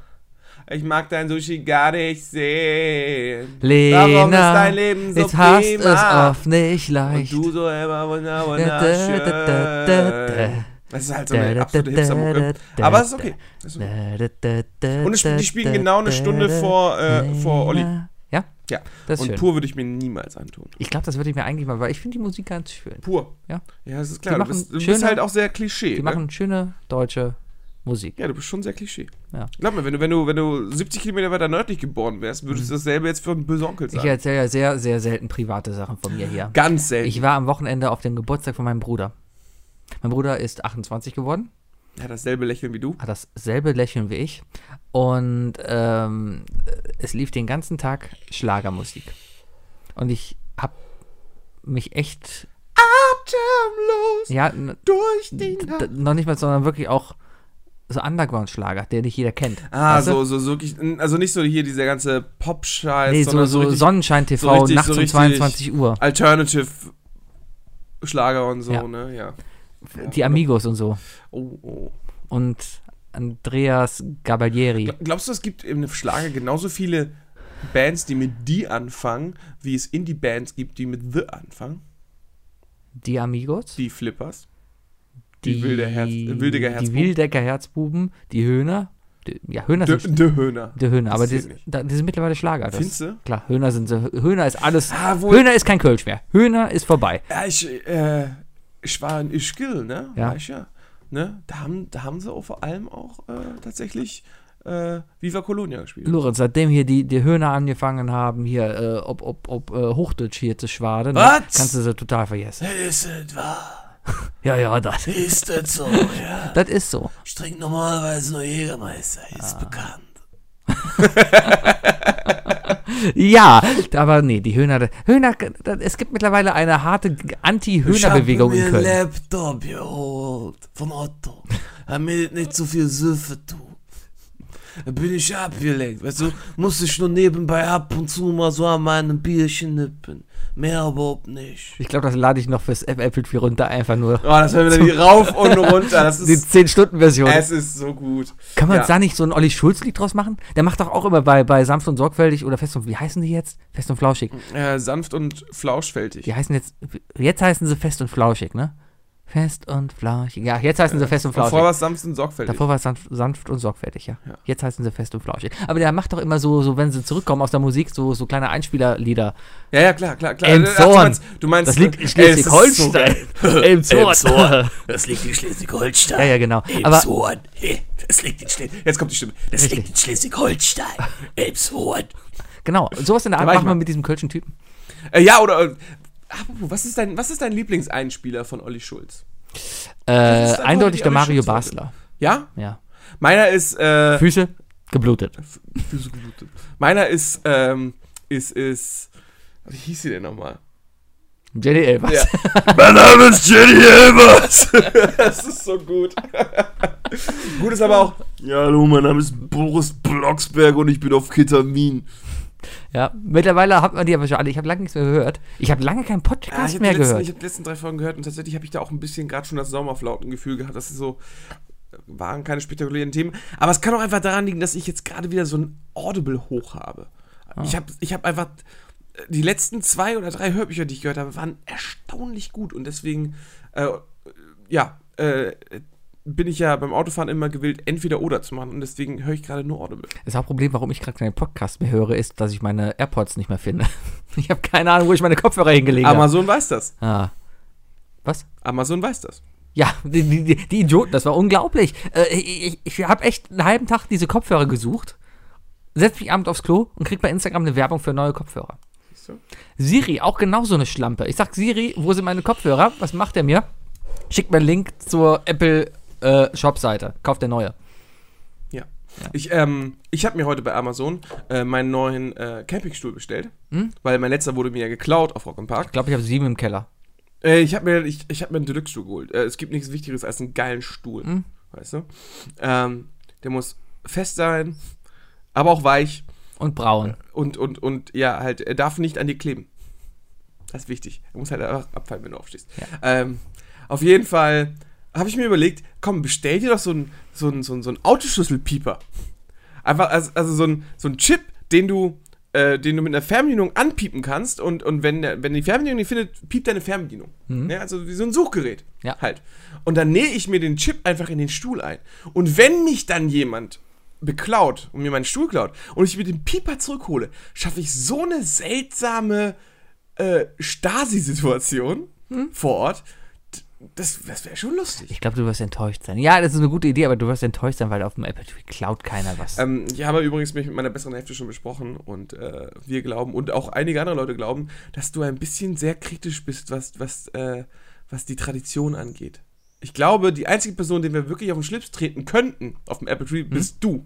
ich mag dein Sushi gar nicht sehen. Lena, Warum ist dein Leben so jetzt hast prima? es oft nicht Und leicht. du so immer wunder, wunderschön. Das ist halt so eine absolute Hipster-Mucke. Aber es ist okay. Das ist okay. Und spiel- die spielen genau eine Stunde vor, äh, vor Olli. Ja? Ja. Das ist Und schön. pur würde ich mir niemals antun. Ich glaube, das würde ich mir eigentlich mal, weil ich finde die Musik ganz schön. Pur. Ja. Ja, das ist klar. Die Du bist, du bist schöne- halt auch sehr Klischee. Die ne? machen schöne deutsche Musik. Ja, du bist schon sehr Klischee. Ja. Glaub mir, wenn du, wenn du, wenn du 70 Kilometer weiter nördlich geboren wärst, würdest du dasselbe jetzt für einen bösen Onkel Ich sagen. erzähle ja sehr, sehr selten private Sachen von mir hier. Ganz selten. Ich war am Wochenende auf dem Geburtstag von meinem Bruder. Mein Bruder ist 28 geworden, ja, dasselbe Lächeln wie du. hat dasselbe Lächeln wie ich. Und ähm, es lief den ganzen Tag Schlagermusik. Und ich habe mich echt, Atemlos ja, durch den d- noch nicht mal, sondern wirklich auch so Underground-Schlager, der nicht jeder kennt. Ah, Weißt du? so, so, so wirklich, also nicht so hier dieser ganze Pop-Scheiß, Nee, so, so richtig Sonnenschein-TV so nachts so um richtig 22 Uhr. Alternative Schlager und so, Ja. ne, ja. Die Amigos und so. Oh, oh. Und Andreas Gabalieri. Gla- Glaubst du, es gibt im Schlager genauso viele Bands, die mit die anfangen, wie es Indie-Bands gibt, die mit The anfangen? Die Amigos. Die Flippers? Die wilde Herz- äh, Wildecker Die Herzbuben? Wildecker Herzbuben. Die Höhner. Die, ja, Höhner De, sind De Höhner. die Höhner, aber die, da- die sind mittlerweile Schlager. Findest du? Klar, Höhner sind so. Höhner ist alles. Ah. Höhner ist kein Kölsch mehr. Höhner ist vorbei. Ja, ich, äh, ich war in Ischgl, ne? Ja. War ich ja. Ne? Da, haben, da haben sie auch vor allem auch äh, tatsächlich äh, Viva Colonia gespielt. Lorenz, seitdem hier die, die Höhner angefangen haben, hier, äh, ob, ob, ob äh, Hochdeutsch hier zu schwaden, ne, kannst du sie total vergessen. Ist es wahr? Ja, ja, das. Ist es so, ja? Das ist so. Ich trinke normalerweise nur Jägermeister, Ah. ist bekannt. Ja, aber nee, die Höhner. Höhner, es gibt mittlerweile eine harte Anti-Höhner-Bewegung ich in hab mir Köln. einen Laptop geholt von Otto. Damit nicht so viel Süffe tut. Bin ich abgelenkt, weißt du, muss ich nur nebenbei ab und zu mal so an meinem Bierchen nippen. Mehr überhaupt nicht. Ich glaube, das lade ich noch fürs Apple TV runter, einfach nur. Oh, das hören wir dann die rauf und runter. Das Die ist, 10-Stunden-Version. es ist so gut. Kann man ja. da nicht so ein Olli Schulz-Lied draus machen? Der macht doch auch immer bei, bei Sanft und Sorgfältig oder Fest und, wie heißen die jetzt? Fest und Flauschig. Äh, sanft und flauschfältig. Die heißen jetzt, jetzt heißen sie Fest und Flauschig, ne? Fest und Flauschig. Ja, jetzt heißen sie Fest und Flauschig. war es sanft und sorgfältig. Davor war es sanft, sanft und sorgfältig, ja. Ja. Jetzt heißen sie Fest und Flauschig. Aber der macht doch immer so, so wenn sie zurückkommen aus der Musik, so, so kleine Einspielerlieder. ja, ja, klar, klar, klar. Elmshorn. Ach, du meinst, du meinst Das liegt in äh, Schleswig-Holstein. Elmshorn. Das liegt in Schleswig-Holstein. Ja, ja, genau. Elmshorn. Das liegt in Schleswig. Jetzt kommt die Stimme. Das Richtig. liegt in Schleswig-Holstein. Elmshorn. genau, sowas in der Art machen wir mit diesem kölschen Typen. Äh, ja, oder. Apropos, was ist dein, was ist dein Lieblingseinspieler von Olli Schulz? Äh, eindeutig der Mario Schulz-Leute. Basler. Ja? Ja. Meiner ist. Äh, Füße geblutet. Füße geblutet. Meiner ist, ähm, ist, ist. Wie hieß sie denn nochmal? Jenny Elvers. Ja. Mein Name ist Jenny Elvers. Das ist so gut. gut ist aber auch. Ja, hallo, mein Name ist Boris Blocksberg und ich bin auf Ketamin. Ja, mittlerweile hat man die aber schon alle. Ich habe lange nichts mehr gehört. Ich habe lange keinen Ja, Podcast habe mehr letzten- gehört. ich hab die letzten drei Folgen gehört und tatsächlich habe ich da auch ein bisschen gerade schon das Sommerflautengefühl gehabt. Das ist so. Waren keine spektakulären Themen. Aber es kann auch einfach daran liegen, dass ich jetzt gerade wieder so ein Audible hoch habe. Ich habe ich hab einfach. Die letzten zwei oder drei Hörbücher, die ich gehört habe, waren erstaunlich gut und deswegen. Äh, ja, äh, bin ich ja beim Autofahren immer gewillt, entweder oder zu machen und deswegen höre ich gerade nur Audible. Das Hauptproblem, warum ich gerade keinen Podcast mehr höre, ist, dass ich meine AirPods nicht mehr finde. Ich habe keine Ahnung, wo ich meine Kopfhörer hingelegt habe. Amazon weiß das. Ah. Was? Amazon weiß das. Ja, die, die, die, Idioten, das war unglaublich. Äh, ich ich, habe echt einen halben Tag diese Kopfhörer gesucht, setz mich abends aufs Klo und krieg bei Instagram eine Werbung für neue Kopfhörer. Siri, auch genauso eine Schlampe. Ich sag Siri, wo sind meine Kopfhörer? Was macht er mir? Schickt mir einen Link zur Apple äh, Shop-Seite. Kauft der neue. Ja. Ich, ähm, ich habe mir heute bei Amazon äh, meinen neuen äh, Campingstuhl bestellt, Hm? weil mein letzter wurde mir ja geklaut auf Rock im Park. Ich glaube, ich habe sieben im Keller. Äh, ich habe mir, ich, ich hab mir einen Deluxe-Stuhl geholt. Äh, es gibt nichts Wichtigeres als einen geilen Stuhl, Hm? weißt du? Ähm, der muss fest sein, aber auch weich Und braun. und, und, und ja, halt, er darf nicht an dir kleben. Das ist wichtig. Er muss halt einfach abfallen, wenn du aufstehst. Ähm, auf jeden Fall habe ich mir überlegt, komm, bestell dir doch so einen so so einen- so einen Autoschlüsselpieper. Einfach, also, also so ein, so ein Chip, den du äh, den du mit einer Fernbedienung anpiepen kannst und, und wenn, der, wenn die Fernbedienung nicht findet, piept deine Fernbedienung. Ja, also wie so ein Suchgerät. Ja. Halt. Und dann nähe ich mir den Chip einfach in den Stuhl ein. Und wenn mich dann jemand beklaut und mir meinen Stuhl klaut und ich mit dem Pieper zurückhole, schaffe ich so eine seltsame äh, Stasi-Situation vor Ort. Das, das wäre schon lustig. Ich glaube, du wirst enttäuscht sein. Ja, das ist eine gute Idee, aber du wirst enttäuscht sein, weil auf dem Apple TV klaut keiner was. Ähm, ich habe übrigens mich mit meiner besseren Hälfte schon besprochen und äh, wir glauben und auch einige andere Leute glauben, dass du ein bisschen sehr kritisch bist, was, was, äh, was die Tradition angeht. Ich glaube, die einzige Person, den wir wirklich auf den Schlips treten könnten auf dem Apple Tree, bist du.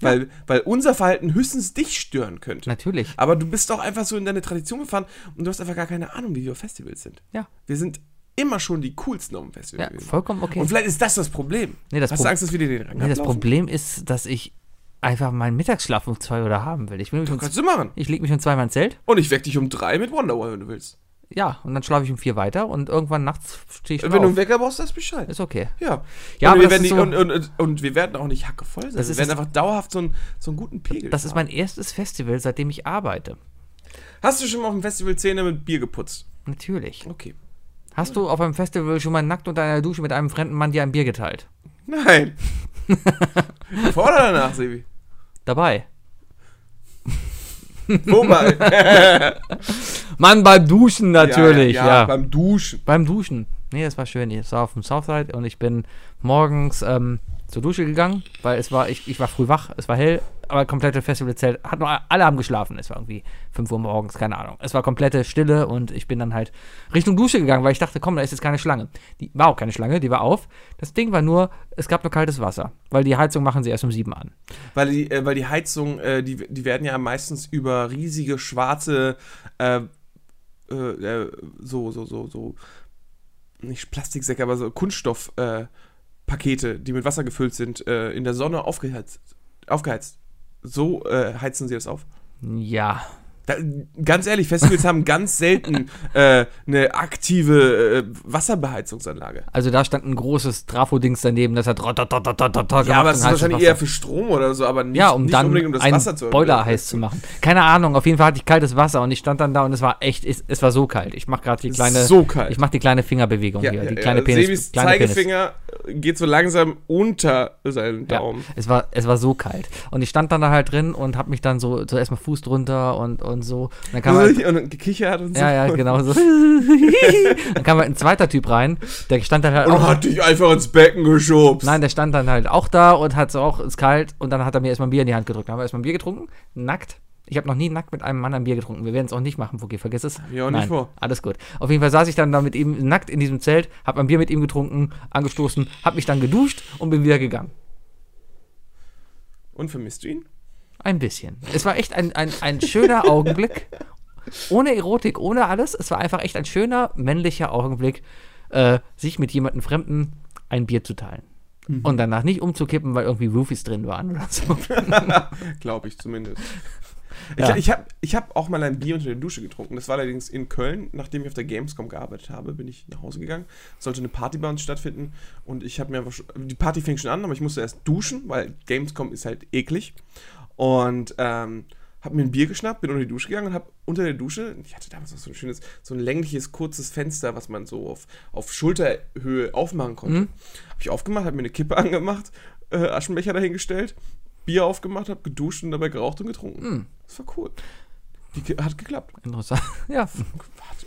Weil, weil unser Verhalten höchstens dich stören könnte. Natürlich. Aber du bist doch einfach so in deine Tradition gefahren und du hast einfach gar keine Ahnung, wie wir auf Festivals sind. Ja. Wir sind immer schon die coolsten auf dem Festival Ja, gewesen. vollkommen okay. Und vielleicht ist das das Problem. Nee, das hast Pro- du Angst, dass wir dir den Rang Nee, das? Problem ist, dass ich einfach meinen Mittagsschlaf um zwei Uhr haben will. Ich, will mich um, Kannst du machen. ich leg mich um zwei Mal ins Zelt. Und ich weck dich um drei mit Wonderwall, wenn du willst. Ja, und dann schlafe ich um vier weiter und irgendwann nachts stehe ich Wenn du einen auf. Wecker brauchst, das Bescheid. Ist okay. Ja. Ja, und, wir werden ist die, so- und, und, und, und wir werden auch nicht hackevoll sein. Das wir ist werden einfach dauerhaft so einen, so einen guten Pegel Das ist fahren. mein erstes Festival, seitdem ich arbeite. Hast du schon mal auf dem Festival Zähne mit Bier geputzt? Natürlich. Okay. Hast du auf einem Festival schon mal nackt unter einer Dusche mit einem fremden Mann dir ein Bier geteilt? Nein. Vor oder danach, Sebi? Dabei. Wobei. Mann, beim Duschen natürlich, ja. ja, ja, Beim Duschen. Beim Duschen. Nee, das war schön. Ich war auf dem Southside und ich bin morgens ähm, zur Dusche gegangen, weil es war, ich, ich war früh wach, es war hell, aber komplette Festivalzelt, hat noch, alle haben geschlafen. Es war irgendwie 5 Uhr morgens, keine Ahnung. Es war komplette Stille und ich bin dann halt Richtung Dusche gegangen, weil ich dachte, komm, da ist jetzt keine Schlange. Die war auch keine Schlange, die war auf. Das Ding war nur, es gab nur kaltes Wasser, weil die Heizung machen sie erst um 7 an. Weil die, äh, weil die Heizung, äh, die, die werden ja meistens über riesige schwarze, äh, äh, äh, so, so, so, so, nicht Plastiksäcke, aber so Kunststoff-Pakete, äh, Pakete, die mit Wasser gefüllt sind, in der Sonne aufgeheizt. aufgeheizt. So äh, heizen sie das auf. Ja. Da, ganz ehrlich, Festivals haben ganz selten äh, eine aktive äh, Wasserbeheizungsanlage. Also da stand ein großes Trafo-Dings daneben, das hat rotatatatata Ja, aber es ist wahrscheinlich Wasser. eher für Strom oder so, aber nicht, Ja, um nicht dann unbedingt um das einen Wasser zu Boiler heiß zu machen. Keine Ahnung, auf jeden Fall hatte ich kaltes Wasser und ich stand dann da und es war echt, es, es war so kalt. Ich mache gerade die kleine, so kalt. ich mache die kleine Fingerbewegung Ja, hier, ja, die kleine ja. Penis. Sebis kleine Zeigefinger geht so langsam unter seinen Daumen. es war, es war so kalt. Und ich stand dann da halt drin und habe mich dann so, so erstmal Fuß drunter und, und so. Und dann kam halt, und dann gekichert und so. ja, ja, genau so. dann kam halt ein zweiter Typ rein, der stand dann halt Und auch. hat dich einfach ins Becken geschubst. Nein, der stand dann halt auch da und hat so auch, ist kalt und dann hat er mir erstmal ein Bier in die Hand gedrückt. Dann haben wir erstmal ein Bier getrunken, nackt. Ich habe noch nie nackt mit einem Mann ein Bier getrunken. Wir werden es auch nicht machen, Fuki, vergiss es. ich auch nicht Nein, vor. Alles gut. Auf jeden Fall saß ich dann da mit ihm nackt in diesem Zelt, habe ein Bier mit ihm getrunken, angestoßen, habe mich dann geduscht und bin wieder gegangen. Und vermisst du ihn? Ein bisschen. Es war echt ein, ein, ein schöner Augenblick. Ohne Erotik, ohne alles. Es war einfach echt ein schöner männlicher Augenblick, äh, sich mit jemandem Fremden ein Bier zu teilen. Und danach nicht umzukippen, weil irgendwie Roofies drin waren oder so. Glaube ich zumindest. Ja. Ich, ich habe ich hab auch mal ein Bier unter der Dusche getrunken. Das war allerdings in Köln. Nachdem ich auf der Gamescom gearbeitet habe, bin ich nach Hause gegangen. Es sollte eine Party bei uns stattfinden. Und ich habe mir einfach schon, die Party fing schon an, aber ich musste erst duschen, weil Gamescom ist halt eklig. Und ähm, habe mir ein Bier geschnappt, bin unter die Dusche gegangen und habe unter der Dusche, ich hatte damals noch so ein schönes, so ein längliches, kurzes Fenster, was man so auf, auf Schulterhöhe aufmachen konnte. Mhm. Habe ich aufgemacht, habe mir eine Kippe angemacht, äh, Aschenbecher dahingestellt, Bier aufgemacht, habe geduscht und dabei geraucht und getrunken. Mhm. Das war cool. Die hat geklappt. Interessant. Ja. Hat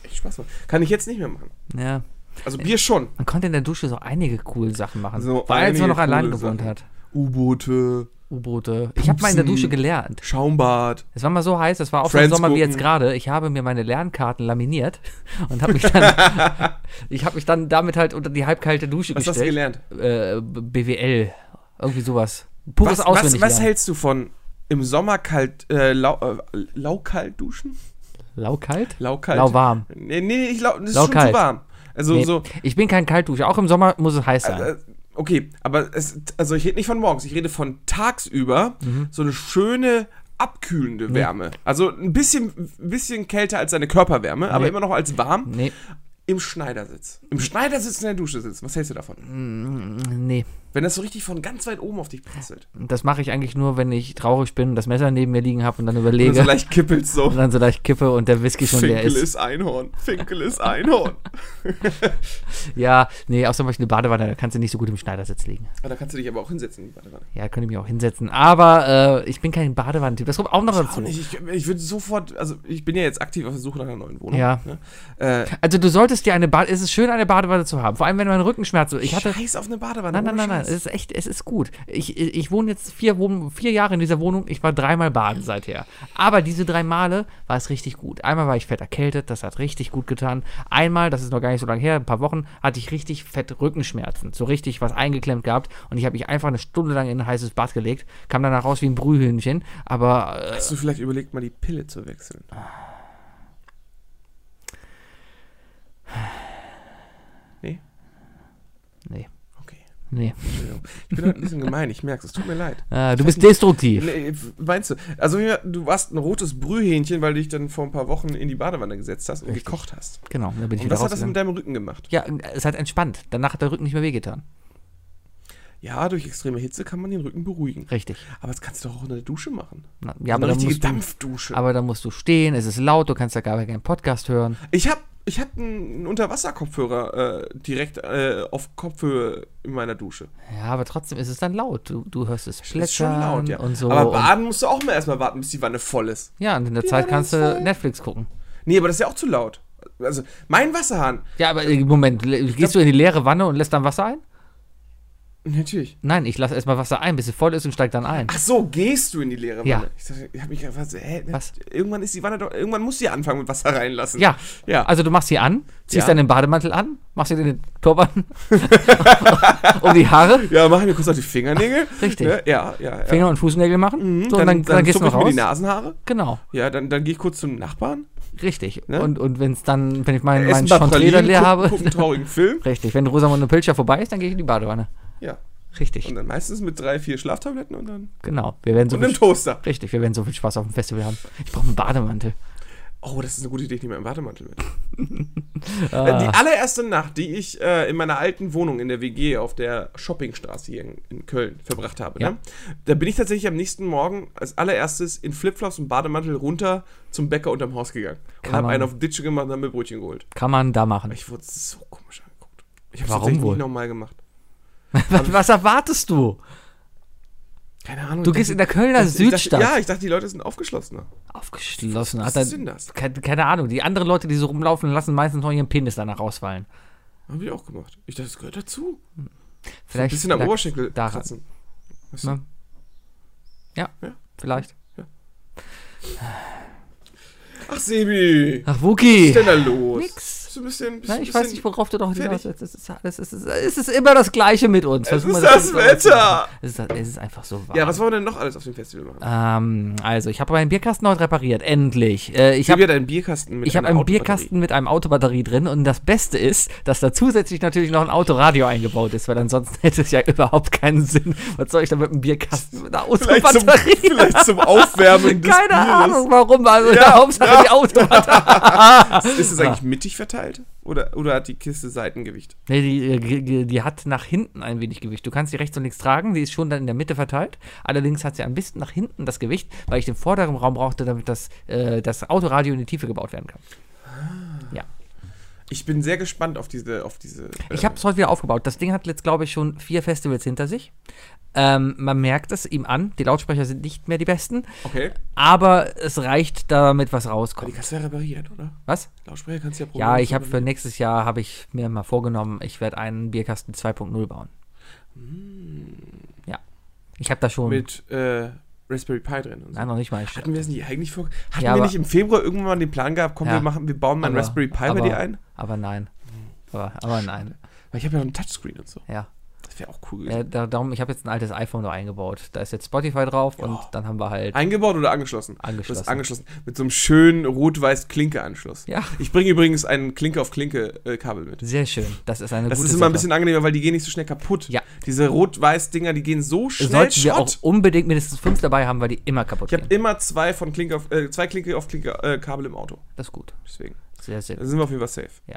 echt Spaß gemacht. Kann ich jetzt nicht mehr machen. ja. Also Bier schon. Man konnte in der Dusche so einige coole Sachen machen. So weil als man noch allein gewohnt hat. U-Boote, U-Boote. Ich habe mal in der. Dusche gelernt. Schaumbad. Es war mal so heiß, es war auch so Sommer wie jetzt gucken. gerade. Ich habe mir meine Lernkarten laminiert und habe mich dann, ich habe mich dann damit halt unter die halbkalte Dusche Was hast du gestellt. gelernt? Äh, BWL, irgendwie sowas. Pures Was, was, auswendig was lernen. hältst du von im Sommer kalt, äh, lau, äh, laukalt duschen? Laukalt? Laukalt. Lauwarm. Nee, nee, ich lau, das ist Laukalt. schon zu warm. Also Nee, so, Ich bin kein Kaltduscher. Auch im Sommer muss es heiß sein. Okay, aber es, also ich rede nicht von morgens, ich rede von tagsüber, Mhm. so eine schöne abkühlende Wärme. Also ein bisschen, bisschen kälter als deine Körperwärme, aber Nee. immer noch als warm. nee, Im Schneidersitz. Im Schneidersitz in der Dusche sitzen. Was hältst du davon? nee. Wenn das so richtig von ganz weit oben auf dich prasselt. Das mache ich eigentlich nur, wenn ich traurig bin, das Messer neben mir liegen habe und dann Und überlege so leicht kippelt so. und dann so leicht kippe und der Whisky schon leer Finkel ist. ist Einhorn. Finkel ist Einhorn. Ja, nee, außerdem habe ich eine Badewanne, da kannst du nicht so gut im Schneidersitz liegen. Ah, da kannst du dich aber auch hinsetzen in die Badewanne. Ja, könnte ich mich auch hinsetzen. Aber äh, ich bin kein Badewannentyp. Das kommt auch noch dazu. nicht. Ich, ich würde sofort, also ich bin ja jetzt aktiv auf der Suche nach einer neuen Wohnung. Ja. Ne? Äh, Also du solltest dir eine Bade, es ist schön, eine Badewanne zu haben. Vor allem, wenn du einen Rückenschmerz Ich hatte. Scheiß auf eine Badewanne. Nein, nein, nein, Es ist echt, es ist gut. Ich, ich, wohne jetzt vier, vier Jahre in dieser Wohnung. Ich war dreimal baden seither. Aber diese drei Male war es richtig gut. Einmal war ich fett erkältet, das hat richtig gut getan. Einmal, das ist noch gar nicht so lange her, ein paar Wochen, hatte ich richtig fett Rückenschmerzen. So richtig was eingeklemmt gehabt. Und ich habe mich einfach eine Stunde lang in ein heißes Bad gelegt. Kam danach raus wie ein Brühhühnchen. Aber äh, Hast du vielleicht überlegt, mal die Pille zu wechseln? Nee? nee, Okay. Nee. Ich bin heute ein bisschen gemein, ich merke es. Tut mir leid. Äh, du bist destruktiv. Nee, meinst du? Also du warst ein rotes Brühhähnchen, weil du dich dann vor ein paar Wochen in die Badewanne gesetzt hast und Richtig. gekocht hast. Genau, da bin ich Und was hat das mit deinem Rücken gemacht? Ja, es hat entspannt. Danach hat der Rücken nicht mehr wehgetan. Ja, durch extreme Hitze kann man den Rücken beruhigen. Richtig. Aber das kannst du doch auch in der Dusche machen. Na, ja, aber eine richtige musst du, Dampfdusche. aber dann musst du stehen, es ist laut, du kannst da gar keinen Podcast hören. ich habe ich hab einen Unterwasserkopfhörer äh, direkt äh, auf Kopfhöhe in meiner Dusche. Ja, aber trotzdem ist es dann laut. Du, du hörst es Ist schon plätschern laut, ja. und so. Aber baden musst du auch mal erstmal warten, bis die Wanne voll ist. ja, und in der Die Zeit Wanne kannst du. Netflix gucken. Nee, aber das ist ja auch zu laut. Also, mein Wasserhahn. Ja, aber äh, Moment, gehst du in die leere Wanne und lässt dann Wasser ein? Natürlich. Nein, ich lasse erstmal Wasser ein, bis sie voll ist und steig dann ein. Ach so, gehst du in die leere Wanne? Ja. Ich, dachte, ich habe mich gefragt, hä, Was? irgendwann ist die Wanne doch, irgendwann muss sie anfangen mit Wasser reinlassen. Ja, Ja. also du machst sie an, ziehst Ja. dann den Bademantel an, machst dir den Turban um die Haare, Ja, machen wir kurz noch die Fingernägel. Richtig. Ne? Ja, ja, ja. Finger und Fußnägel machen. Mhm, so, und dann, dann, gehst du noch ich mir raus. die Nasenhaare. Genau, Ja, dann, dann gehe ich kurz zum Nachbarn. richtig. Ne? Und, und wenn es dann, wenn ich meinen mein Essen ein paar Chantre Pralinen, leer guck- habe, guck einen traurigen Film. richtig. Wenn Rosamunde Pilcher vorbei ist, dann gehe ich in die Badewanne. Ja. Richtig, Und dann meistens mit drei, vier Schlaftabletten und dann. genau. Wir werden so Und viel, einem Toaster. richtig, wir werden so viel Spaß auf dem Festival haben. Ich brauche einen Bademantel. Oh, das ist eine gute Idee, ich nehme einen Bademantel mit. Ah. Äh, Die allererste Nacht, die ich äh, in meiner alten Wohnung in der WG auf der Shoppingstraße hier in, in Köln verbracht habe, Ja. ne? da bin ich tatsächlich am nächsten Morgen als allererstes in Flipflops und Bademantel runter zum Bäcker unterm Haus gegangen. Und Kann habe man. einen auf Ditsche gemacht und habe mir Brötchen geholt. Kann man da machen. Ich wurde so komisch angeguckt. Ich habe Warum tatsächlich wohl? nicht nochmal gemacht. Was, was erwartest du? Keine Ahnung. Du gehst in dachte- der Kölner dachte, Südstadt. Ja, ich dachte, die Leute sind aufgeschlossener. Aufgeschlossen. Was er, ist denn das? keine, keine Ahnung. Die anderen Leute, die so rumlaufen, lassen meistens noch ihren Penis danach rausfallen. Habe ich auch gemacht. Ich dachte, das gehört dazu. Vielleicht Ein bisschen am Oberschenkel daran. kratzen. Weißt du? Ja, Ja. vielleicht. Ach, Sebi. Ach, Was Wookie. ist denn da los? Nix. Du ein bisschen, bist Na, ich weiß nicht, worauf du doch hinaus willst. Es ist, alles, es, ist, es ist immer das Gleiche mit uns. Es ist das rauszumachen. Wetter. Es ist, es ist einfach so warm. Ja, was wollen wir denn noch alles auf dem Festival machen? ähm, also, ich habe meinen Bierkasten heute repariert. Endlich. Äh, ich habe deinen Bierkasten mit ich habe einer einen Bierkasten mit einem Autobatterie drin und das Beste ist, dass da zusätzlich natürlich noch ein Autoradio eingebaut ist, weil ansonsten hätte es ja überhaupt keinen Sinn. Was soll ich da mit einem Bierkasten mit einer Vielleicht zum, Autobatterie? vielleicht zum Aufwärmen des Keine Bieres. Ahnung, warum. Also, Ja, Hauptsache ja. die Autobatterie. Ist es eigentlich mittig verteilt? Oder, oder hat die Kiste Seitengewicht? Nee, die, äh, die, die- die hat nach hinten ein wenig Gewicht. Du kannst sie rechts und links tragen, die ist schon dann in der Mitte verteilt. Allerdings hat sie ein bisschen nach hinten das Gewicht, weil ich den vorderen Raum brauchte, damit das, äh, das Autoradio in die Tiefe gebaut werden kann. Ich bin sehr gespannt auf diese. Auf diese äh, Ich habe es heute wieder aufgebaut. Das Ding hat jetzt, glaube ich, schon vier Festivals hinter sich. Ähm, man merkt es ihm an, die Lautsprecher sind nicht mehr die besten, Okay. aber es reicht, damit was Aber die rauskommt. kannst du ja reparieren, oder? Was? Lautsprecher kannst du ja Ja, problemlos ich habe für nächstes Jahr, habe ich mir mal vorgenommen, ich werde einen Bierkasten 2.0 bauen. Ja. Ich habe da schon... Mit äh, Raspberry Pi drin. Und so. Nein, noch nicht mal. Hatten wir es nicht eigentlich vor? Hatten Ja, wir nicht im Februar irgendwann mal den Plan gehabt, komm, Ja. wir machen, wir bauen mal einen Raspberry Pi aber- bei dir ein? aber nein. Aber, aber nein. Weil ich habe ja noch einen Touchscreen und so. Ja. Das wäre auch cool ja gewesen. da, darum, ich habe jetzt ein altes iPhone da eingebaut. Da ist jetzt Spotify drauf und Ja. dann haben wir halt. Eingebaut oder angeschlossen? Angeschlossen. hast angeschlossen. Mit so einem schönen rot-weiß-Klinke-Anschluss. Ja. Ich bringe übrigens ein Klinke-auf-Klinke-Kabel mit. Sehr schön. Das ist eine Das ist immer ein bisschen angenehmer, weil die gehen nicht so schnell kaputt. Ja. Diese rot-weiß-Dinger, die gehen so schnell Sollten wir Schrott. auch unbedingt mindestens fünf dabei haben, weil die immer kaputt Ich habe gehen. immer zwei von Klinke auf, äh, zwei Klinke auf Klinke äh, Kabel im Auto. Das ist gut. Deswegen. Sehr, sehr Da sind wir auf jeden Fall safe. Ja.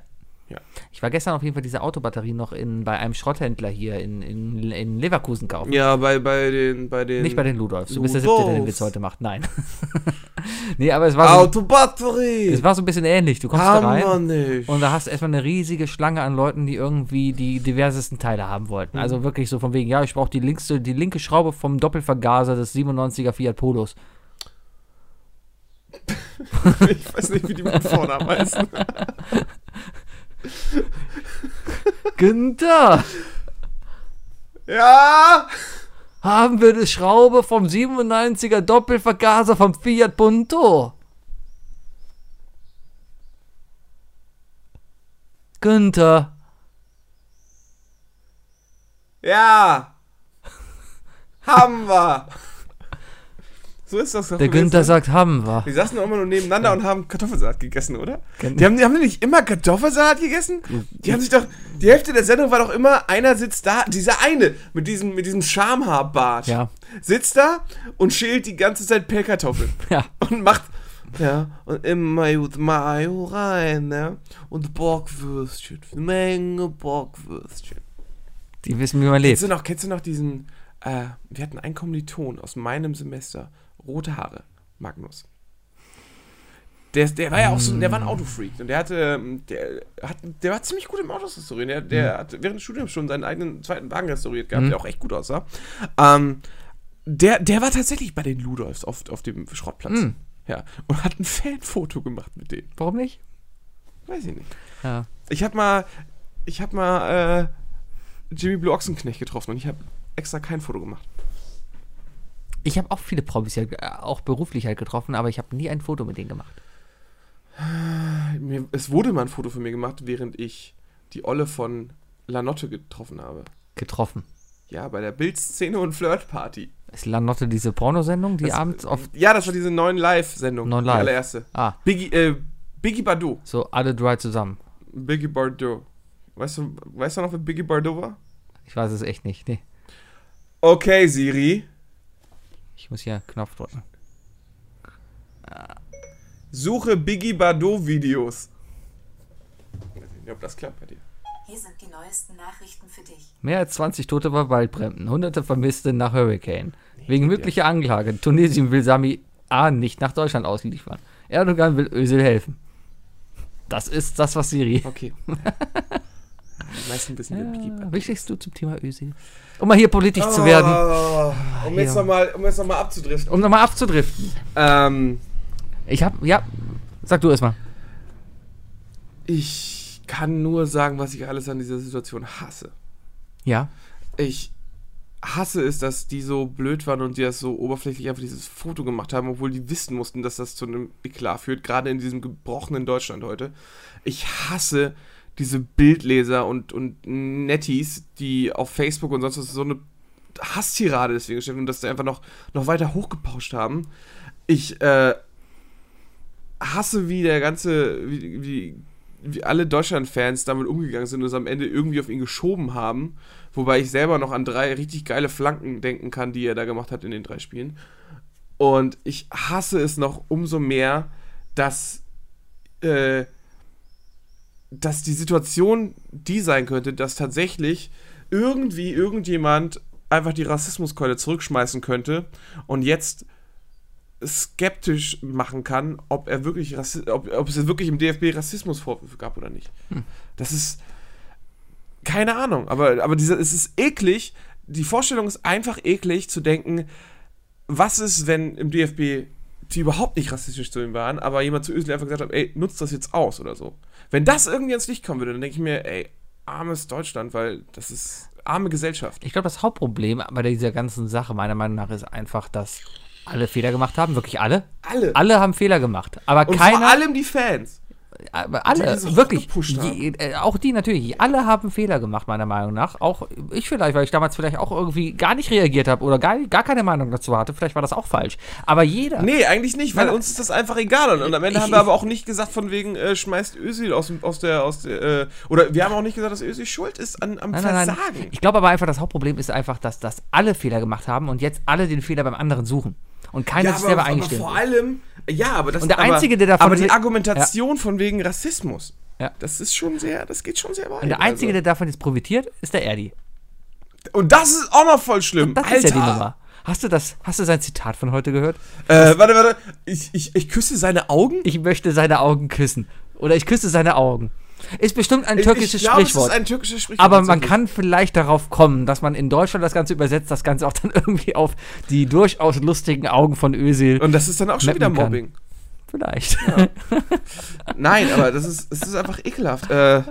Ja. Ich war gestern auf jeden Fall diese Autobatterie noch in, bei einem Schrotthändler hier in, in, in Leverkusen kaufen. Ja, bei, bei den, bei den. Nicht bei den Ludolfs. Du bist der Siebte, der den. Witz heute macht. Nein. nee, aber es war, so, Autobatterie! es war so ein bisschen ähnlich. Du kommst da Haben wir rein nicht. und da hast du erstmal eine riesige Schlange an Leuten, die irgendwie die diversesten Teile haben wollten. Mhm. Also wirklich so von wegen, ja, ich brauche die, linkste- die linke Schraube vom Doppelvergaser des 97er Fiat Polos. ich weiß nicht, wie die mit Vornamen heißen. Günther, Ja! haben wir die Schraube vom 97er Doppelvergaser vom Fiat Punto? Günther, Ja! Haben wir! So ist das doch. der gewesen. Günther sagt, haben wir. Die saßen doch immer nur nebeneinander und haben Kartoffelsalat gegessen, oder? Die haben, die haben nicht immer Kartoffelsalat gegessen? Die haben sich doch. Die Hälfte der Sendung war doch immer, einer sitzt da, dieser eine mit diesem, mit diesem Schamhaarbart. Ja. Sitzt da und schält die ganze Zeit Pellkartoffeln. Ja. Und macht. Ja, und immer gut Mayo rein, ne? Und Bockwürstchen. Eine Menge Bockwürstchen. Die wissen, wie man Kennst lebt. du noch, kennst du noch diesen, äh, wir hatten einen Kommiliton aus meinem Semester, rote Haare, Magnus. Der, der war ja auch so, der war ein Autofreak und der hatte, ähm, der hat, der war ziemlich gut im Autos restaurieren. Der, der hat während des Studiums schon seinen eigenen zweiten Wagen restauriert gehabt, Mhm. der auch echt gut aussah. Ähm, der, der war tatsächlich bei den Ludolfs auf, auf dem Schrottplatz. Mhm. Ja, und hat ein Fanfoto gemacht mit denen. Warum nicht? Weiß ich nicht. Ja. Ich hab mal, ich hab mal äh, Jimmy Blue Ochsenknecht getroffen und ich habe extra kein Foto gemacht. Ich habe auch viele Promis, äh, auch beruflich halt getroffen, aber ich habe nie ein Foto mit denen gemacht. Es wurde mal ein Foto von mir gemacht, während ich die Olle von Lanotte getroffen habe. Getroffen. Ja, bei der Bildszene und Flirtparty. Ist Lanotte diese Pornosendung, die Das- abends auf. Ja, das war diese neuen Live-Sendung. Neun Die Live. allererste. Ah, Biggie, äh, Biggie Bardot. so alle drei zusammen. Biggie Bardot. Weißt du, weißt du noch, wer Biggie Bardot war? Ich weiß es echt nicht. Nee. Okay, Siri. Ich muss hier einen Knopf drücken. Suche Biggie Bardot Videos. Ich weiß nicht, ob das klappt bei dir. Hier sind die neuesten Nachrichten für dich. Mehr als 20 Tote bei Waldbränden, hunderte Vermisste nach Hurricane. Wegen möglicher Anklage. Tunesien will Sami A. nicht nach Deutschland ausliefern. Erdogan will Özil helfen. Das ist das, was Siri. Okay. Wissen, wer Biggie Ja, stehst du zum Thema Özil? Um mal hier politisch zu werden. Oh, um jetzt Ja. nochmal um jetzt noch mal abzudriften. Um nochmal abzudriften. Ähm, Ich hab, ja, sag du erstmal. ich kann nur sagen, was ich alles an dieser Situation hasse. Ja. Ich hasse es, dass die so blöd waren und die das so oberflächlich einfach dieses Foto gemacht haben, obwohl die wissen mussten, dass das zu einem Eklat führt, gerade in diesem gebrochenen Deutschland heute. Ich hasse diese Bildleser und, und Netties, die auf Facebook und sonst was so eine Hasstirade deswegen stellen und das da einfach noch, noch weiter hochgepauscht haben. Ich äh, hasse, wie der ganze, wie, wie, wie alle Deutschland-Fans damit umgegangen sind und es am Ende irgendwie auf ihn geschoben haben. Wobei ich selber noch an drei richtig geile Flanken denken kann, die er da gemacht hat in den drei Spielen. Und ich hasse es noch umso mehr, dass, äh, dass die Situation die sein könnte, dass tatsächlich irgendwie irgendjemand einfach die Rassismuskeule zurückschmeißen könnte und jetzt skeptisch machen kann, ob er wirklich Rassi ob, ob es wirklich im DFB Rassismusvorwürfe gab oder nicht. Das ist keine Ahnung, aber, aber dieser, es ist eklig. Die Vorstellung ist einfach eklig zu denken, was ist, wenn im DFB die überhaupt nicht rassistisch zu ihm waren, aber jemand zu Özil einfach gesagt hat, ey, nutzt das jetzt aus oder so. Wenn das irgendwie ans Licht kommen würde, dann denke ich mir, ey, armes Deutschland, weil das ist arme Gesellschaft. Ich glaube, das Hauptproblem bei dieser ganzen Sache, meiner Meinung nach, ist einfach, dass alle Fehler gemacht haben. Wirklich alle. Alle. Alle haben Fehler gemacht. Aber Und keiner. vor allem die Fans. Aber alle, die so wirklich. Je, äh, auch die natürlich. Alle haben Fehler gemacht, meiner Meinung nach. Auch ich vielleicht, weil ich damals vielleicht auch irgendwie gar nicht reagiert habe oder gar, gar keine Meinung dazu hatte. Vielleicht war das auch falsch. Aber jeder. Nee, eigentlich nicht, weil Nein, uns ist das einfach egal. Und, und am Ende Ich- haben wir ich- aber auch nicht gesagt, von wegen, äh, schmeißt Özil aus, aus der, aus der, äh, oder wir haben auch nicht gesagt, dass Özil schuld ist an, am Nein, nein, nein. Versagen. Ich glaube aber einfach, das Hauptproblem ist einfach, dass, dass alle Fehler gemacht haben und jetzt alle den Fehler beim anderen suchen. Und keiner sich selber aber eingestehen vor will. allem, ja, aber das Und der aber, Einzige, der davon Aber die Argumentation von wegen Rassismus. Ja. Das ist schon sehr, das geht schon sehr weit. Und der Einzige, also. der davon jetzt profitiert, ist der Erdi. Und das ist auch noch voll schlimm. Das ist ja die Nummer. Hast du das, hast du sein Zitat von heute gehört? Äh, warte, warte. Ich, ich, ich küsse seine Augen. Ich möchte seine Augen küssen. Oder ich küsse seine Augen. Ist bestimmt ein türkisches ich glaube, Sprichwort. Es ist ein türkisches Sprichwort. aber man kann vielleicht darauf kommen, dass man in Deutschland das Ganze übersetzt, das Ganze auch dann irgendwie auf die durchaus lustigen Augen von Özil. Und das ist dann auch schon wieder mappen kann. Mobbing. Vielleicht. Nein, aber das ist, es ist einfach ekelhaft. Äh,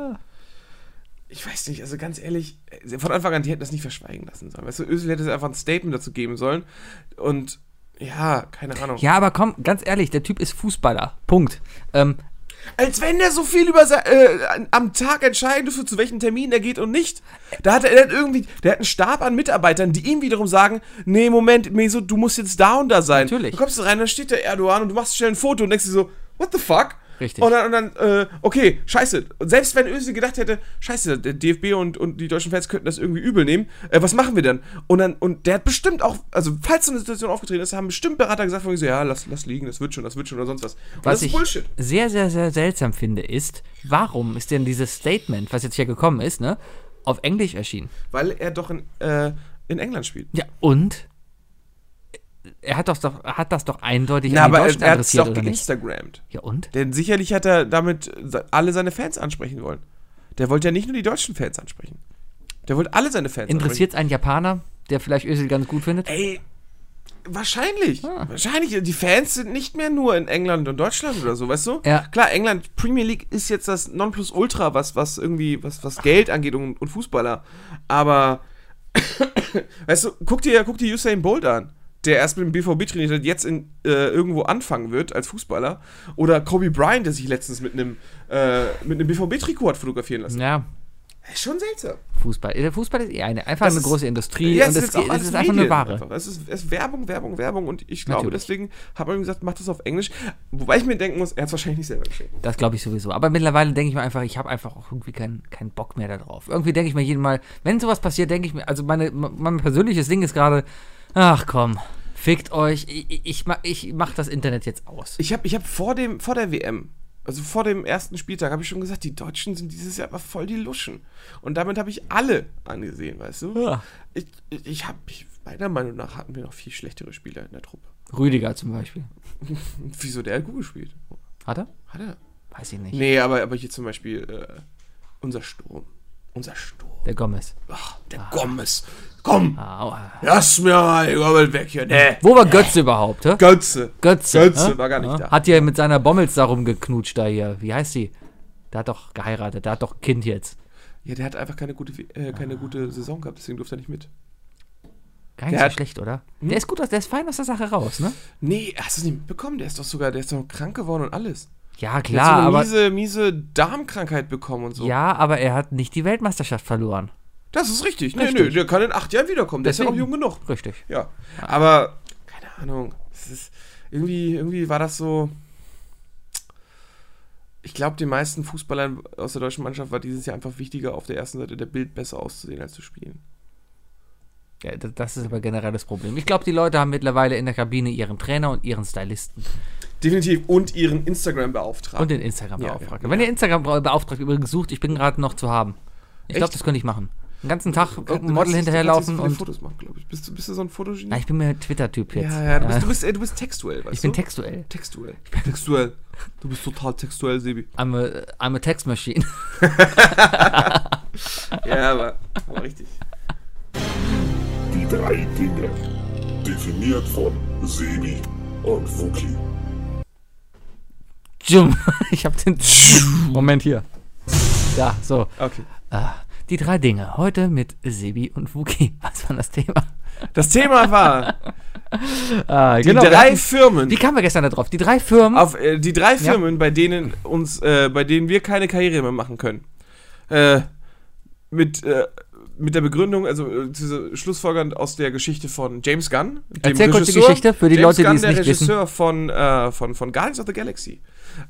ich weiß nicht, also ganz ehrlich, von Anfang an, die hätten das nicht verschweigen lassen sollen. Weißt du, Özil hätte einfach ein Statement dazu geben sollen. Und ja, keine Ahnung. Ja, aber komm, ganz ehrlich, der Typ ist Fußballer. Punkt. Ähm, Als wenn der so viel über äh, am Tag entscheiden dürfte, zu welchen Terminen er geht und nicht. Da hat er, hat irgendwie, der hat einen Stab an Mitarbeitern, die ihm wiederum sagen, nee, Moment, Meso, du musst jetzt da und da sein. Natürlich. Du kommst rein, dann steht der Erdogan und du machst schnell ein Foto und denkst dir so, what the fuck? Richtig. Und dann, und dann äh, okay, scheiße. Und selbst wenn Özil gedacht hätte, scheiße, der DFB und, und die deutschen Fans könnten das irgendwie übel nehmen, äh, was machen wir dann? Und dann, und der hat bestimmt auch, also falls so eine Situation aufgetreten ist, haben bestimmt Berater gesagt, von so, ja, lass, lass liegen, das wird schon, das wird schon oder sonst was. Und was das ist ich Bullshit. sehr, sehr, sehr seltsam finde, ist, warum ist denn dieses Statement, was jetzt hier gekommen ist, ne, auf Englisch erschienen? Weil er doch in, äh, in England spielt. Ja, und? Er hat, doch, hat das doch eindeutig Na, an die aber er, Deutschen er hat es doch geinstagrammt. Ja, und? Denn sicherlich hat er damit alle seine Fans ansprechen wollen. Der wollte ja nicht nur die deutschen Fans ansprechen. Der wollte alle seine Fans Interessiert einen Japaner, der vielleicht Özil ganz gut findet? Ey, wahrscheinlich. Ah. Wahrscheinlich. Die Fans sind nicht mehr nur in England und Deutschland oder so, weißt du? Ja. Klar, England, Premier League ist jetzt das Nonplusultra, was, was irgendwie, was, was Geld angeht und, und Fußballer. Aber, weißt du, guck dir, guck dir Usain Bolt an. Der erst mit dem BVB trainiert hat, jetzt in, äh, irgendwo anfangen wird als Fußballer. Oder Kobe Bryant, der sich letztens mit einem, äh, mit einem BVB-Trikot hat fotografieren lassen. Ja, Ist schon seltsam. Fußball. Der Fußball ist eh eine, einfach Das eine ist- große Industrie Ja, und auch es alles ist einfach eine Ware. einfach. Es ist, es ist Werbung, Werbung, Werbung und ich glaube, Natürlich. deswegen hat man gesagt, mach das auf Englisch. Wobei ich mir denken muss, er hat es wahrscheinlich nicht selber geschrieben. Das glaube ich sowieso. Aber mittlerweile denke ich mir einfach, ich habe einfach auch irgendwie keinen keinen Bock mehr darauf. Irgendwie denke ich mir jeden Mal, wenn sowas passiert, denke ich mir, also meine, mein persönliches Ding ist gerade, ach komm, fickt euch, ich, ich, ich, ma- ich mach das Internet jetzt aus. Ich habe ich hab vor, dem, vor der WM, also vor dem ersten Spieltag, habe ich schon gesagt, die Deutschen sind dieses Jahr aber voll die Luschen. Und damit habe ich alle angesehen, weißt du? Ja. Ich, ich, habe, meiner Meinung nach hatten wir noch viel schlechtere Spieler in der Truppe. Rüdiger zum Beispiel. Wieso der hat gut gespielt? Hat er? Hat er? Weiß ich nicht. Nee, aber, aber hier zum Beispiel äh, unser Sturm. Unser Sturm. Der Gomez. Ach, der Gomez. Komm, Aua. lass mir mal, Gomez weg hier. Nee. Wo war Götze überhaupt? Hä? Götze. Götze. Götze hä? war gar nicht da. Hat ja mit seiner Bommels da rumgeknutscht da hier. Wie heißt sie? Der hat doch geheiratet, der hat doch Kind jetzt. Ja, der hat einfach keine gute, äh, keine gute Saison gehabt, deswegen durfte er nicht mit. Gar nicht Der so hat- schlecht, oder? Hm? Der ist gut, der ist fein aus der Sache raus, ne? Nee, hast du es nicht mitbekommen? Der ist doch sogar, der ist doch krank geworden und alles. Ja, Der hat klar, so eine aber. miese, miese Darmkrankheit bekommen und so. Ja, aber er hat nicht die Weltmeisterschaft verloren. Das ist richtig. Nee, Richtig. nee, der kann in acht Jahren wiederkommen. Der ist ja auch jung genug. Richtig. Ja. Aber, keine Ahnung. Es ist, irgendwie, irgendwie war das so. Ich glaube, den meisten Fußballern aus der deutschen Mannschaft war dieses Jahr einfach wichtiger, auf der ersten Seite der Bild besser auszusehen als zu spielen. Ja, das, ist aber generell das Problem. Ich glaube, die Leute haben mittlerweile in der Kabine ihren Trainer und ihren Stylisten Definitiv. Und ihren Instagram-Beauftragten. und den Instagram-Beauftragten. Ja, ja. Wenn ihr Instagram-Beauftragten übrigens sucht, ich bin gerade noch zu haben. Ich glaube, das könnte ich machen. Den ganzen Tag Du irgendein Model du hinterherlaufen und. Fotos machen, glaube ich. Bist du, bist du so ein Fotogenie? Na, ich bin mehr Twitter-Typ jetzt. ja, ja, du Ja. bist, du bist, äh, du bist textuell, weißt ich bin du? textuell. textuell. Textuell. Du bist total textuell, Sebi. I'm a, I'm a Text Machine. Ja, aber, aber richtig. Die drei Dinge. Definiert von Sebi und Wookie. Jum. Ich hab den. Moment hier. Ja, so. Okay. Ah, die drei Dinge. Heute mit Sebi und Wookie. Was war das Thema? Das Thema war Ah, die genau, drei hatten- Firmen. Wie kamen wir gestern da drauf? Die drei Firmen. auf äh, die drei Firmen, bei denen uns, äh, bei denen wir keine Karriere mehr machen können. Äh, mit, äh, mit der Begründung, also äh, diese Schlussfolgernd aus der Geschichte von James Gunn. Erzähl kurz die Geschichte für die James Leute, die Gunn, es der nicht wissen. Regisseur von, äh, von, von Guardians of the Galaxy.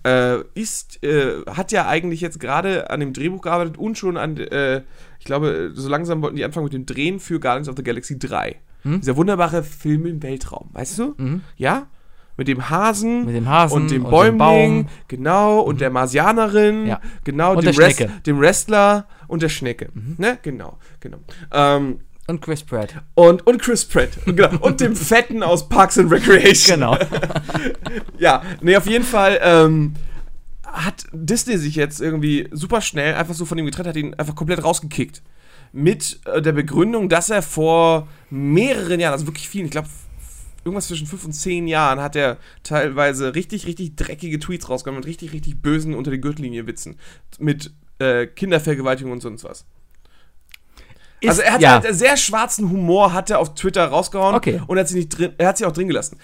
Äh, ist, äh, hat ja eigentlich jetzt gerade an dem Drehbuch gearbeitet und schon an, äh, ich glaube, so langsam wollten die anfangen mit dem Drehen für Guardians of the Galaxy 3. Hm? Dieser wunderbare Film im Weltraum, weißt du? Mhm. Ja? Mit dem Hasen. Mit dem Hasen und dem Bäumling. Genau. Und der Marsianerin. Ja. Genau. Und dem, der Schnecke. Mhm. dem Wrestler und der Schnecke. Ne? Genau. Genau. Ähm, Und Chris Pratt. und, und Chris Pratt. genau. Und dem Fetten aus Parks and Recreation. Genau. Ja, nee, auf jeden Fall ähm, hat Disney sich jetzt irgendwie super schnell einfach so von ihm getrennt, hat ihn einfach komplett rausgekickt. Mit äh, der Begründung, dass er vor mehreren Jahren, also wirklich vielen, ich glaube irgendwas zwischen fünf und zehn Jahren, hat er teilweise richtig, richtig dreckige Tweets rausgekommen mit richtig, richtig bösen unter die Gürtellinie Witzen. Mit äh, Kindervergewaltigung und sonst was. Also er hat ja. halt sehr schwarzen Humor, hat er auf Twitter rausgehauen Okay. und hat sie nicht drin, er hat sie auch drin gelassen.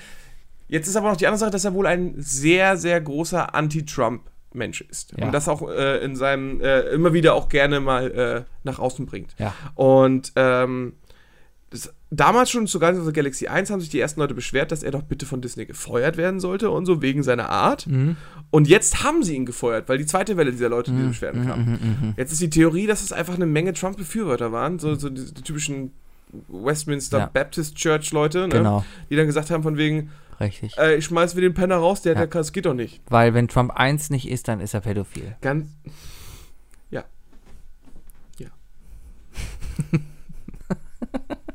Jetzt ist aber noch die andere Sache, dass er wohl ein sehr, sehr großer Anti-Trump-Mensch ist. Ja. Und das auch äh, in seinem, äh, immer wieder auch gerne mal äh, nach außen bringt. Ja. Und ähm, das, damals schon zu Guardians of the Galaxy 1 haben sich die ersten Leute beschwert, dass er doch bitte von Disney gefeuert werden sollte und so, wegen seiner Art. Mhm. Und jetzt haben sie ihn gefeuert, weil die zweite Welle dieser Leute, die Beschwerden Mhm, kam. Jetzt ist die Theorie, dass es einfach eine Menge Trump-Befürworter waren, so, so die, die typischen Westminster Ja. Baptist Church-Leute, ne? Genau. die dann gesagt haben von wegen, Richtig. äh, ich schmeiß wieder den Penner raus, der, Ja. der kann, das geht doch nicht. Weil wenn Trump 1 nicht ist, dann ist er pädophil. Ganz. Ja. Ja.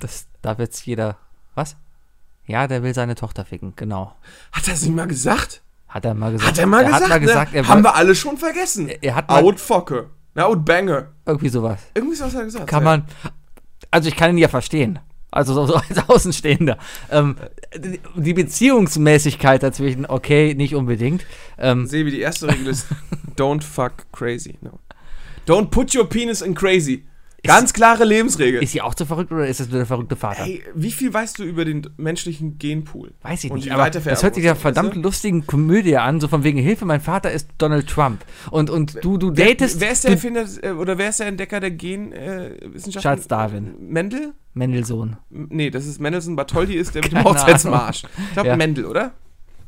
Das, da wird's jeder. Was? Ja, der will seine Tochter ficken, genau. Hat er es nicht mal gesagt? Hat er mal gesagt. Hat er mal gesagt? Hat mal gesagt, ne? er Haben wir alle schon vergessen. Er- er hat mal- Outfocke. Na, Outbanger. irgendwie sowas. Irgendwie so was hat er gesagt. Kann ja. man. Also ich kann ihn ja verstehen. Also so, so als Außenstehender. Ähm, die- die Beziehungsmäßigkeit dazwischen, okay, nicht unbedingt. Ähm, Sebi, die erste Regel ist Don't fuck crazy. No. Don't put your penis in crazy. Ganz klare Lebensregel. ist sie auch zu verrückt oder ist das nur der verrückte Vater? Ey, wie viel weißt du über den menschlichen Genpool? Weiß ich Und nicht, aber das hört sich ja weißt verdammt du? lustigen Komödie an, so von wegen Hilfe, mein Vater ist Donald Trump. Und, und du, du datest Wer ist der Erfinder äh, oder wer ist der Entdecker der Genwissenschaften? Charles Darwin. Mendel? Mendelssohn. Nee, das ist Mendelssohn Bartholdy ist der mit dem Hochzeitsmarsch. Ich glaube Ja. Mendel, oder?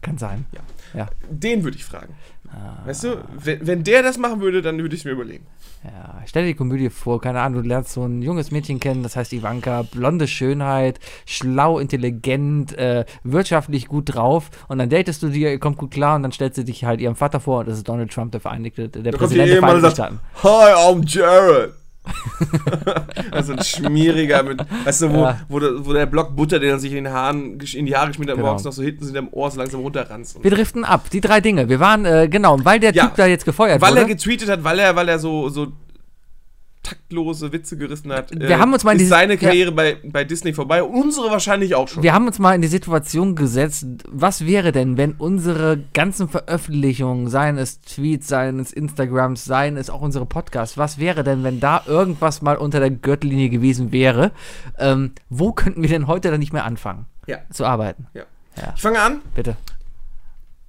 Kann sein. Ja. Den würde ich fragen. Ah. Weißt du, wenn, wenn der das machen würde, dann würde ich es mir überlegen. Ja, stell dir die Komödie vor, keine Ahnung, du lernst so ein junges Mädchen kennen, das heißt Ivanka, blonde Schönheit, schlau, intelligent, äh, wirtschaftlich gut drauf und dann datest du die, ihr kommt gut klar und dann stellst du dich halt ihrem Vater vor und das ist Donald Trump, der Vereinigte, der Da Präsident der Vereinigten Staaten. Hi, I'm Jared. also ein schmieriger mit, weißt du, wo, Ja. wo, der, wo der Block Butter, den er sich in, den Haaren, in die Haare geschmiert hat, Genau. morgens noch so hinten sind am Ohr so langsam runterranzt. Wir driften ab, die drei Dinge. Wir waren, äh, genau, weil der Ja, Typ da jetzt gefeuert weil er wurde. getweetet hat, weil er, weil er so, so taktlose Witze gerissen hat, Wir haben uns mal ist seine ja. Karriere bei, bei Disney vorbei. Unsere wahrscheinlich auch schon. Wir haben uns mal in die Situation gesetzt, was wäre denn, wenn unsere ganzen Veröffentlichungen, seien es Tweets, seien es Instagrams, seien es auch unsere Podcasts, was wäre denn, wenn da irgendwas mal unter der Gürtellinie gewesen wäre? Ähm, wo könnten wir denn heute dann nicht mehr anfangen Ja. zu arbeiten? Ja. Ja. Ich fange an. Bitte.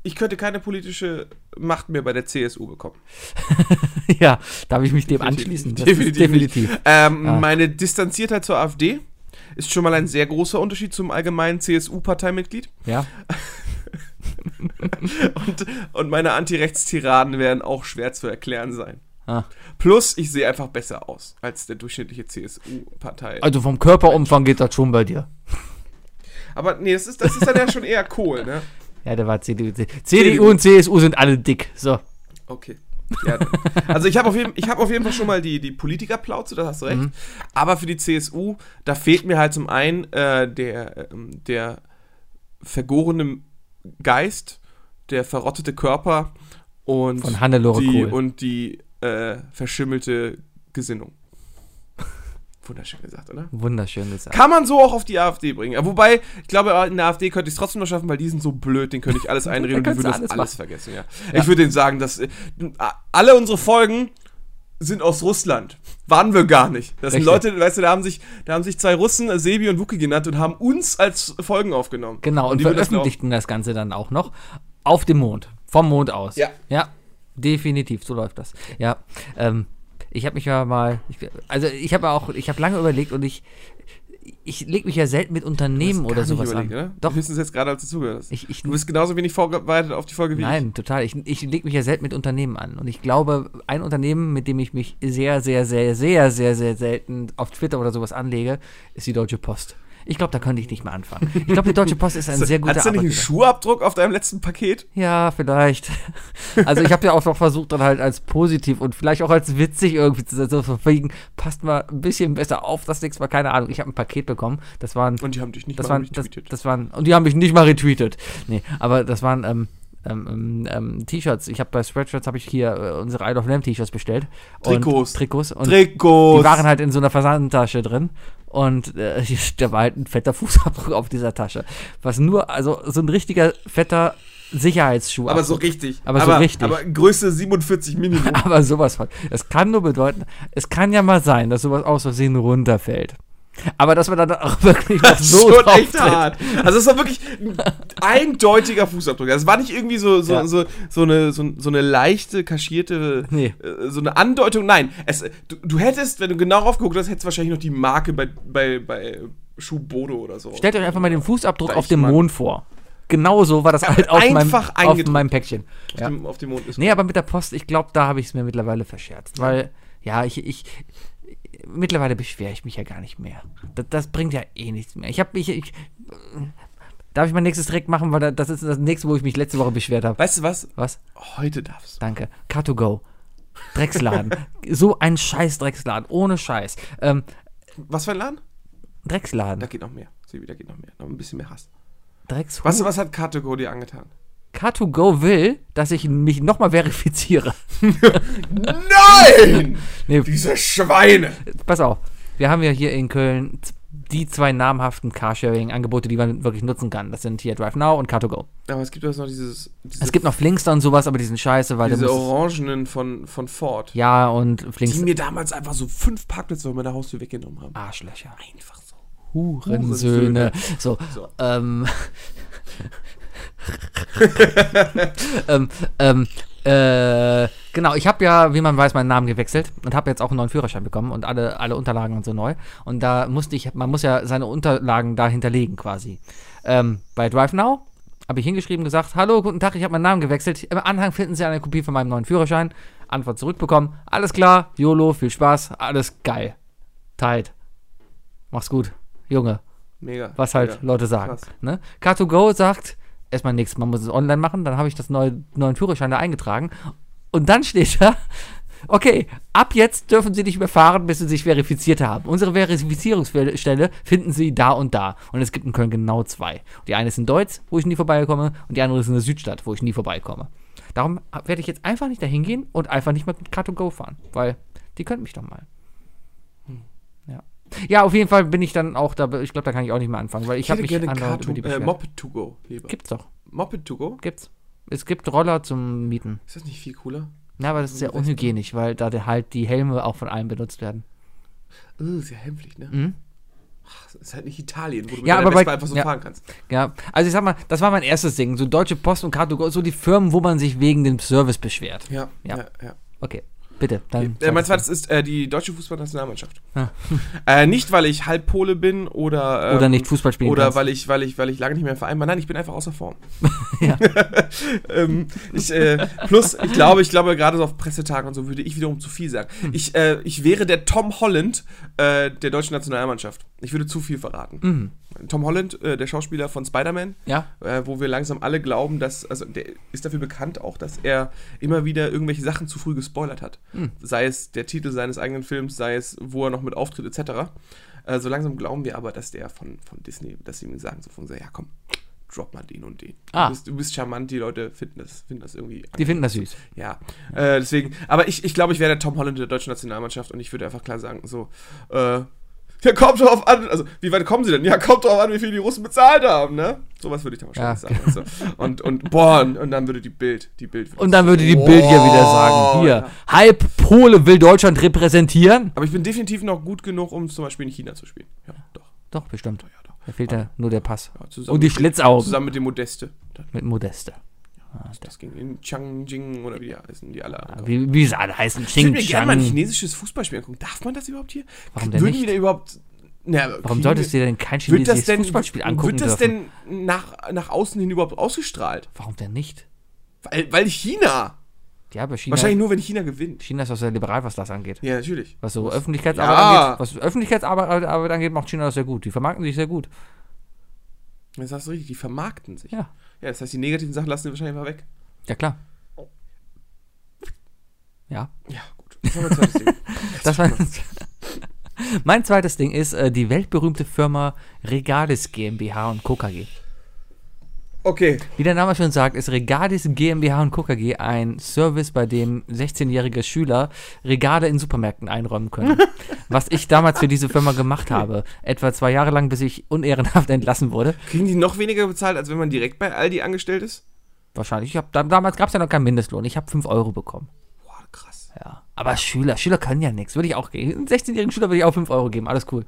Ich könnte keine politische Macht mehr bei der CSU bekommen. ja, darf ich mich dem anschließen? Definitiv definitiv. Ähm, Ah. Meine Distanziertheit zur AfD ist schon mal ein sehr großer Unterschied zum allgemeinen CSU-Parteimitglied. Ja. Und, und meine Antirechtstiraden werden auch schwer zu erklären sein. Ah. Plus, ich sehe einfach besser aus als der durchschnittliche CSU-Partei. Also vom Körperumfang geht das schon bei dir. Aber nee, das ist, das ist dann ja schon eher Kohl, ne? Ja, der war CDU. CDU und CSU sind alle dick. So. Okay. Ja, also ich habe auf, jeden- ich hab auf jeden Fall schon mal die, die Politikerplauze, da hast du recht. Mhm. Aber für die CSU, da fehlt mir halt zum einen äh, der, ähm, der vergorene Geist, der verrottete Körper und Von Hannelore die, Kohl. und die äh, verschimmelte Gesinnung. Wunderschön gesagt, oder? Wunderschön gesagt. Kann man so auch auf die AfD bringen. Ja, Wobei, ich glaube, in der AfD könnte ich es trotzdem noch schaffen, weil die sind so blöd, den könnte ich alles einreden und die würden alles alles vergessen. Ja. Ich würde denen sagen, dass äh, alle unsere Folgen sind aus Russland. Waren wir gar nicht. Das sind Richtig. Leute, weißt du, da haben sich, da haben sich zwei Russen, äh, Sebi und Wookie genannt und haben uns als Folgen aufgenommen. Genau, und, die würden das veröffentlichten das, Ganze dann auch noch auf dem Mond. Vom Mond aus. Ja. Ja, definitiv, so läuft das. Ja, ähm, ich habe mich ja mal, ich, also ich habe auch, ich habe lange überlegt und ich, ich lege mich ja selten mit Unternehmen oder sowas überlegt, an. oder? Doch, Höchstens jetzt gerade, als du zugehört hast. ich, ich, du bist genauso wenig vorbereitet auf die Folge wie ich. nein, total. Ich, ich lege mich ja selten mit Unternehmen an. Und ich glaube, ein Unternehmen, mit dem ich mich sehr, sehr, sehr, sehr, sehr, sehr selten auf Twitter oder sowas anlege, ist die Deutsche Post. Ich glaube, da könnte ich nicht mehr anfangen. Ich glaube, die Deutsche Post ist ein sehr guter Hast du nicht einen. Schuhabdruck auf deinem letzten Paket? Ja, vielleicht. Also ich habe ja auch noch versucht, dann halt als positiv und vielleicht auch als witzig irgendwie zu setzen. So von wegen, passt mal ein bisschen besser auf, das nächste Mal, keine Ahnung. Ich habe ein Paket bekommen. Das waren Und die haben dich nicht das mal waren, das, retweetet. das waren, und die haben mich nicht mal retweetet. Nee, aber das waren ähm, ähm, ähm, ähm, T-Shirts. Ich habe bei Spreadshirts habe ich hier äh, unsere Isle of Lamb T-Shirts bestellt. Trikots. Und, Trikots. Und Trikots. die waren halt in so einer Versandtasche drin. Und äh, da war halt ein fetter Fußabdruck auf dieser Tasche. Was nur, also so ein richtiger fetter Sicherheitsschuh. aber so richtig. Aber so richtig. Aber Größe 47 Minimum. Aber sowas von. Es kann nur bedeuten, es kann ja mal sein, dass sowas aus Versehen runterfällt. Aber dass man dann auch wirklich Das ist so schon drauf echt hart. Also es war wirklich ein eindeutiger Fußabdruck. Also Es war nicht irgendwie so, so, Ja. so, so, eine, so, so eine leichte, kaschierte, Nee. äh, so eine Andeutung. Nein, es, du, du hättest, wenn du genau raufgeguckt hast, hättest du wahrscheinlich noch die Marke bei, bei, bei Schuhbodo oder so. Stellt euch einfach mal den Fußabdruck auf dem Deichmann. Mond vor. Genau so war das halt auf meinem, auf meinem Päckchen. auf, Ja. dem, auf dem Mond ist. Nee, aber mit der Post, ich glaube, da habe ich es mir mittlerweile verscherzt. Weil, ja, ich, ich mittlerweile beschwere ich mich ja gar nicht mehr. Das, das bringt ja eh nichts mehr. Ich habe mich, ich, darf ich mein nächstes direkt machen, weil da- das ist das nächste, wo ich mich letzte Woche beschwert habe. Weißt du was? Was? Heute darfst du. Danke. Car2Go. Drecksladen. so ein scheiß Drecksladen. Ohne Scheiß. Ähm, Was für ein Laden? Drecksladen. Da geht noch mehr. Sebi, da geht noch mehr. Noch ein bisschen mehr Hass. Drecks Weißt du, was hat Car2Go dir angetan? Car2Go will, dass ich mich nochmal verifiziere. Nein! Nee, Diese Schweine! pass auf. Wir haben ja hier in Köln die zwei namhaften Carsharing-Angebote, die man wirklich nutzen kann. Das sind hier Drive Now und Car2Go. Aber es gibt doch noch dieses. Diese, Es gibt noch Flinkster und sowas, aber die sind scheiße, weil diese Orangenen von, von Ford. Ja, und Die Flinkster. mir damals einfach so fünf Parkplätze von meiner Haustür weggenommen haben. Arschlöcher. Einfach so. Hurensöhne. So, So. ähm. ähm, ähm, äh, genau, ich habe ja, wie man weiß, meinen Namen gewechselt und habe jetzt auch einen neuen Führerschein bekommen und alle, alle Unterlagen und so neu. Und da musste ich, man muss ja seine Unterlagen da hinterlegen quasi. Ähm, bei Drive Now habe ich hingeschrieben, gesagt, hallo, guten Tag, ich habe meinen Namen gewechselt. Im Anhang finden Sie eine Kopie von meinem neuen Führerschein. Antwort zurückbekommen. Alles klar, YOLO, viel Spaß, alles geil. Tight. Mach's gut, Junge Mega. was halt Mega. Leute sagen. Krass. Ne? Car2Go sagt erstmal nichts, man muss es online machen, dann habe ich das neue, neuen Führerschein da eingetragen und dann steht da, okay, ab jetzt dürfen Sie nicht mehr fahren, bis Sie sich verifiziert haben. Unsere Verifizierungsstelle finden Sie da und da. Und es gibt in Köln genau zwei. Die eine ist in Deutz, wo ich nie vorbeikomme, und die andere ist in der Südstadt, wo ich nie vorbeikomme. Darum werde ich jetzt einfach nicht dahin gehen und einfach nicht mehr mit Car2Go fahren, weil die könnten mich doch mal. Ja. Ja, auf jeden Fall bin ich dann auch da. Ich glaube, da kann ich auch nicht mehr anfangen, weil ich, Ich habe mich gerne andauernd Car über die to, äh. Moped to go lieber. Gibt's doch. Moped to go? Gibt's. Es gibt Roller zum Mieten. Ist das nicht viel cooler? Na, aber das ist sehr unhygienisch, weil da halt die Helme auch von allen benutzt werden. Uh, sehr hämpflich, ne? Mhm. Ach, das ist halt nicht Italien, wo du Ja, mit aber bei- einfach so ja. fahren kannst. Ja, also ich sag mal, das war mein erstes Ding. So Deutsche Post und Car2Go, so die Firmen, wo man sich wegen dem Service beschwert. Ja, Ja. ja, ja. Okay, bitte. Dann Äh, mein zweites ist äh, die deutsche Fußballnationalmannschaft. Ah. Äh, nicht, weil ich halb Pole bin oder ähm, Oder nicht Fußball spielen Oder kannst. weil ich, weil, ich, weil ich lange nicht mehr im Verein war. Nein, ich bin einfach außer Form. Ähm, ich, äh, plus, ich glaube, ich glaube, gerade so auf Pressetagen und so würde ich wiederum zu viel sagen. Hm. Ich, äh, ich wäre der Tom Holland äh, der deutschen Nationalmannschaft. Ich würde zu viel verraten. Mhm. Tom Holland, äh, der Schauspieler von Spider-Man, Ja, äh, wo wir langsam alle glauben, dass, also der ist dafür bekannt auch, dass er immer wieder irgendwelche Sachen zu früh gespoilert hat. Hm. Sei es der Titel seines eigenen Films, sei es, wo er noch mit auftritt, etc. Äh, so langsam glauben wir aber, dass der von, von Disney, dass sie ihm sagen, so von so, ja komm, drop mal den und den. Ah. Du, bist, du bist charmant, die Leute finden das, finden das irgendwie. die finden das süß. Ja, äh, deswegen, aber ich, ich glaube, ich wäre der Tom Holland der deutschen Nationalmannschaft und ich würde einfach klar sagen, so, äh, ja, kommt drauf an, also, wie weit kommen sie denn? Ja, kommt drauf an, wie viel die Russen bezahlt haben, ne? Sowas würde ich dann wahrscheinlich Ja. sagen. Also. Und, und, boah, und, dann würde die Bild, die Bild. Und dann würde die Bild hier wieder sagen, hier, ja. halb Pole will Deutschland repräsentieren. Aber ich bin definitiv noch gut genug, um zum Beispiel in China zu spielen. Ja, doch. Doch, bestimmt. Ja, doch. Da fehlt ja nur der Pass. Und die Schlitzaugen Zusammen mit dem Modeste. Mit Modeste. Das ging in Changjing oder wie die heißen, die alle. ankommen. Wie, wie sie alle heißen, Ich würde mir gerne mal ein chinesisches Fußballspiel angucken. Darf man das überhaupt hier? Warum denn Würden nicht? wir da überhaupt. Na, Warum kriegen solltest du dir denn kein chinesisches denn, Fußballspiel angucken Wird das dürfen? denn nach, nach außen hin überhaupt ausgestrahlt? Warum denn nicht? Weil, weil China. Ja, aber China, Wahrscheinlich nur, wenn China gewinnt. China ist auch sehr liberal, was das angeht. Ja, natürlich. Was so Öffentlichkeitsarbeit Ja. angeht, was Öffentlichkeitsarbeit Arbeit angeht, macht China das sehr gut. Die vermarkten sich sehr gut. Das sagst du richtig, die vermarkten sich. Ja. Ja, das heißt, die negativen Sachen lassen wir wahrscheinlich mal weg. Ja, klar. Ja. Ja, gut. Was haben wir zweites Ding? Das war mein zweites Ding ist äh, die weltberühmte Firma Regalis GmbH und Co. Okay. Wie der Name schon sagt, ist Regalis GmbH und Co. KG ein Service, bei dem 16-jährige Schüler Regale in Supermärkten einräumen können. Was ich damals für diese Firma gemacht habe. Etwa zwei Jahre lang, bis ich unehrenhaft entlassen wurde. Kriegen die noch weniger bezahlt, als wenn man direkt bei Aldi angestellt ist? Wahrscheinlich. Ich hab, da, damals gab es ja noch keinen Mindestlohn. Ich habe 5 Euro bekommen. Boah, krass. Ja. Aber Schüler, Schüler können ja nichts. Würde ich auch geben. Einen 16-jährigen Schüler würde ich auch 5 Euro geben. Alles cool.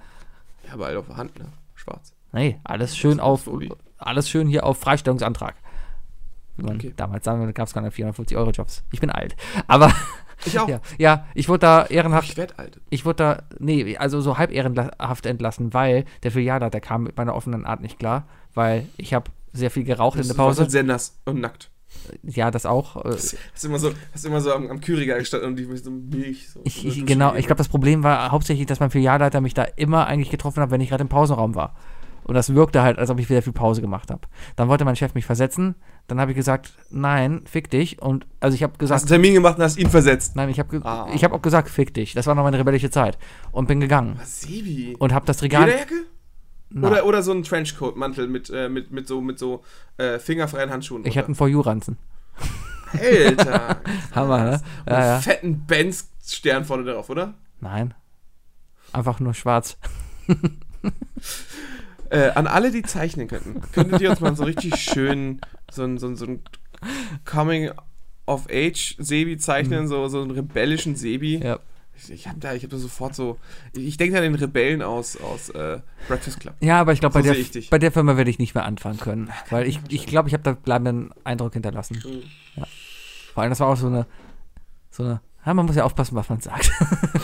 Ja, aber halt auf der Hand, ne? Schwarz. Nee, alles schön auf, Fobi. Alles schön hier auf Freistellungsantrag. Wie man Okay. Damals gab es keine 450 Euro Jobs. Ich bin alt. Aber Ich auch. ja, ja, ich wurde da ehrenhaft, Ich werd alt. ich wurde da, nee, also so halb ehrenhaft entlassen, weil der Filialleiter kam mit meiner offenen Art nicht klar, weil ich habe sehr viel geraucht in der Du Pause. halt sehr nass und nackt. Ja, das auch. Äh, Hast immer so, hast immer so am, am Kühlregal gestanden und die mit so Milch. So, Ich, so ich, genau, ich glaube, das Problem war hauptsächlich, dass mein Filialleiter mich da immer eigentlich getroffen hat, wenn ich gerade im Pausenraum war. Und das wirkte halt, als ob ich wieder viel Pause gemacht habe. Dann wollte mein Chef mich versetzen. Dann habe ich gesagt, nein, fick dich. Und also ich habe hast gesagt, einen Termin gemacht und hast ihn versetzt. nein, ich habe Ah. ich hab auch gesagt, fick dich. Das war noch meine rebellische Zeit. Und bin gegangen. Was, Sebi? Und habe das Regal. Lederjacke? Na, Oder, oder so ein Trenchcoat-Mantel mit, äh, mit, mit so, mit so äh, fingerfreien Handschuhen. ich hatte einen For You-Ranzen. Alter. Hammer, ne? Und Ja, einen ja. fetten Benz-Stern vorne drauf, oder? Nein. Einfach nur schwarz. Äh, an alle, die zeichnen könnten, könntet ihr uns mal so richtig schön so ein, so ein, so ein Coming-of-Age-Sebi zeichnen, so, so einen rebellischen Sebi? Mhm. Ja. Ich, ich habe da, ich hab da sofort so. Ich, ich denke an den Rebellen aus, aus äh, Breakfast Club. Ja, aber ich glaube, So bei, der- bei der Firma werde ich nicht mehr anfangen können. Weil ich glaube, ich, glaub, ich habe da bleibenden Eindruck hinterlassen. Mhm. Ja. Vor allem, das war auch so eine. So eine ja, man muss ja aufpassen, was man sagt.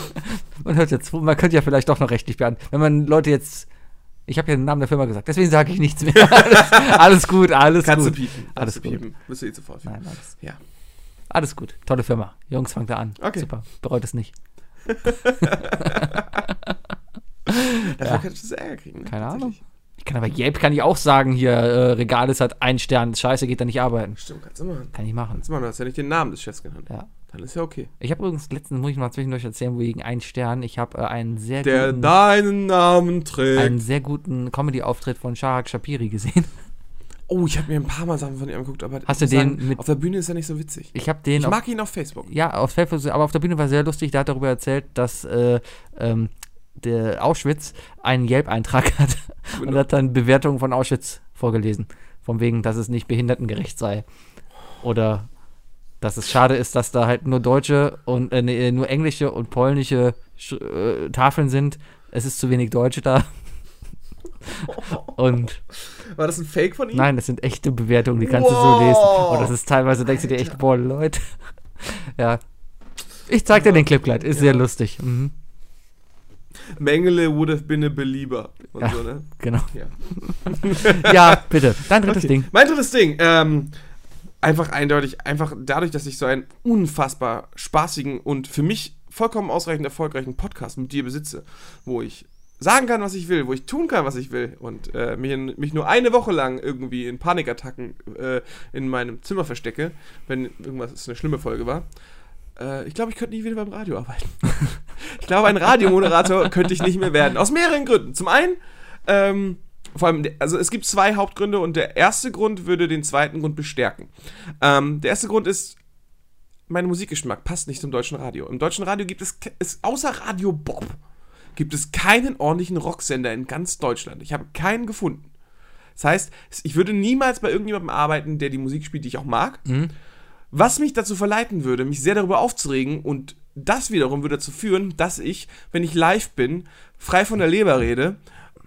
man hört jetzt, man könnte ja vielleicht doch noch rechtlich beantworten. Wenn man Leute jetzt. Ich habe ja den Namen der Firma gesagt, deswegen sage ich nichts mehr. alles, alles gut, alles Kannst gut. du piepen. Alles Kannst du gut. piepen. Bist du eh sofort. Nein, alles, Ja. alles gut. Tolle Firma. Jungs, fangt da an. Okay. Super. Bereut es nicht. Dafür könntest du Ärger kriegen. ne? Keine Ahnung. Ich kann aber Yelp kann ich auch sagen, hier, äh, Regales hat einen Stern. Scheiße, geht da nicht arbeiten. Stimmt, kannst du machen. Kann ich machen. Kannst du machen, du hast ja nicht den Namen des Chefs genannt. Ja. Dann ist ja okay. Ich habe übrigens letztens, muss ich mal zwischendurch erzählen, wegen einen Stern. Ich habe äh, einen sehr Der guten, deinen Namen einen trägt. sehr guten Comedy-Auftritt von Shahak Shapiri gesehen. Oh, ich habe mir ein paar Mal Sachen von ihm angeguckt, aber Hast du den mit- auf der Bühne ist er nicht so witzig. Ich habe den Ich auf, mag ihn auf Facebook. ja auf Facebook, aber auf der Bühne war sehr lustig. Der hat darüber erzählt, dass äh, ähm, der Auschwitz einen Yelp-Eintrag hat und hat dann Bewertungen von Auschwitz vorgelesen, von wegen, dass es nicht behindertengerecht sei oder dass es schade ist, dass da halt nur deutsche und äh, nee, nur englische und polnische Sch äh, Tafeln sind. Es ist zu wenig Deutsche da. Und War das ein Fake von ihm? nein, das sind echte Bewertungen, die kannst du so Wow. lesen. Und das ist teilweise, denkst du dir echt, boah, Leute. ja. Ich zeig dir den Clip gleich, ist sehr lustig. Mhm. Mengele would have been a belieber. Ja. so, ne? Genau. Ja. Ja, bitte. Dein drittes Ding. Mein drittes Ding. Ähm, einfach eindeutig, einfach dadurch, dass ich so einen unfassbar spaßigen und für mich vollkommen ausreichend erfolgreichen Podcast mit dir besitze, wo ich sagen kann, was ich will, wo ich tun kann, was ich will und äh, mich, in, mich nur eine Woche lang irgendwie in Panikattacken äh, in meinem Zimmer verstecke, wenn irgendwas eine schlimme Folge war. Äh, ich glaube, ich könnte nie wieder beim Radio arbeiten. ich glaube, ein Radiomoderator könnte ich nicht mehr werden. Aus mehreren Gründen. Zum einen, ähm, vor allem, also es gibt zwei Hauptgründe und der erste Grund würde den zweiten Grund bestärken. Ähm, der erste Grund ist, mein Musikgeschmack passt nicht zum deutschen Radio. Im deutschen Radio gibt es, es außer Radio Bob, gibt es keinen ordentlichen Rocksender in ganz Deutschland. Ich habe keinen gefunden. Das heißt, ich würde niemals bei irgendjemandem arbeiten, der die Musik spielt, die ich auch mag. Was mich dazu verleiten würde, mich sehr darüber aufzuregen und das wiederum würde dazu führen, dass ich, wenn ich live bin, frei von der Leber rede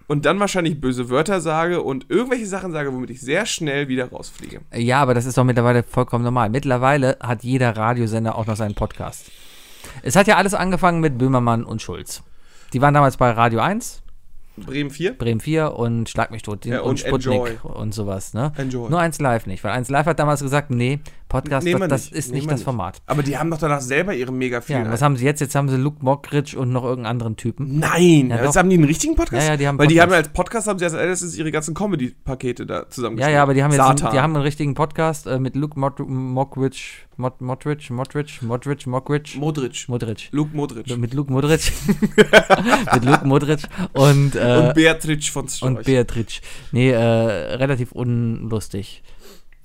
und dann wahrscheinlich böse Wörter sage und irgendwelche Sachen sage, womit ich sehr schnell wieder rausfliege. Ja, aber das ist doch mittlerweile vollkommen normal. Mittlerweile hat jeder Radiosender auch noch seinen Podcast. Es hat ja alles angefangen mit Böhmermann und Schulz. Die waren damals bei Radio 1 Bremen 4. Bremen 4 und Schlag mich tot Ja, und, und Sputnik und sowas, ne? Enjoy. Nur eins live nicht, weil eins live hat damals gesagt, nee, Podcast, wir das, das nicht, ist nehmen nicht das Format. Aber die haben doch danach selber ihre mega Ja, vielen. was haben sie jetzt? Jetzt haben sie Luke Mockridge und noch irgendeinen anderen Typen. Nein, Ja, jetzt doch. haben die einen richtigen Podcast? Ja, ja, die haben Weil die Podcast. haben als Podcast haben sie als erstes ihre ganzen Comedy-Pakete da Ja, zusammengestellt. ja, aber die haben jetzt einen, die haben einen richtigen Podcast äh, mit Luke Mod Mockridge, Mod Modridge, Modridge, Modridge, Mockridge, Modric. Modridge. Luke Modric. Mit Luke Modric. mit Luke Modric und, äh, und Beatrice von Storch. und Beatrice. Nee, äh, relativ unlustig.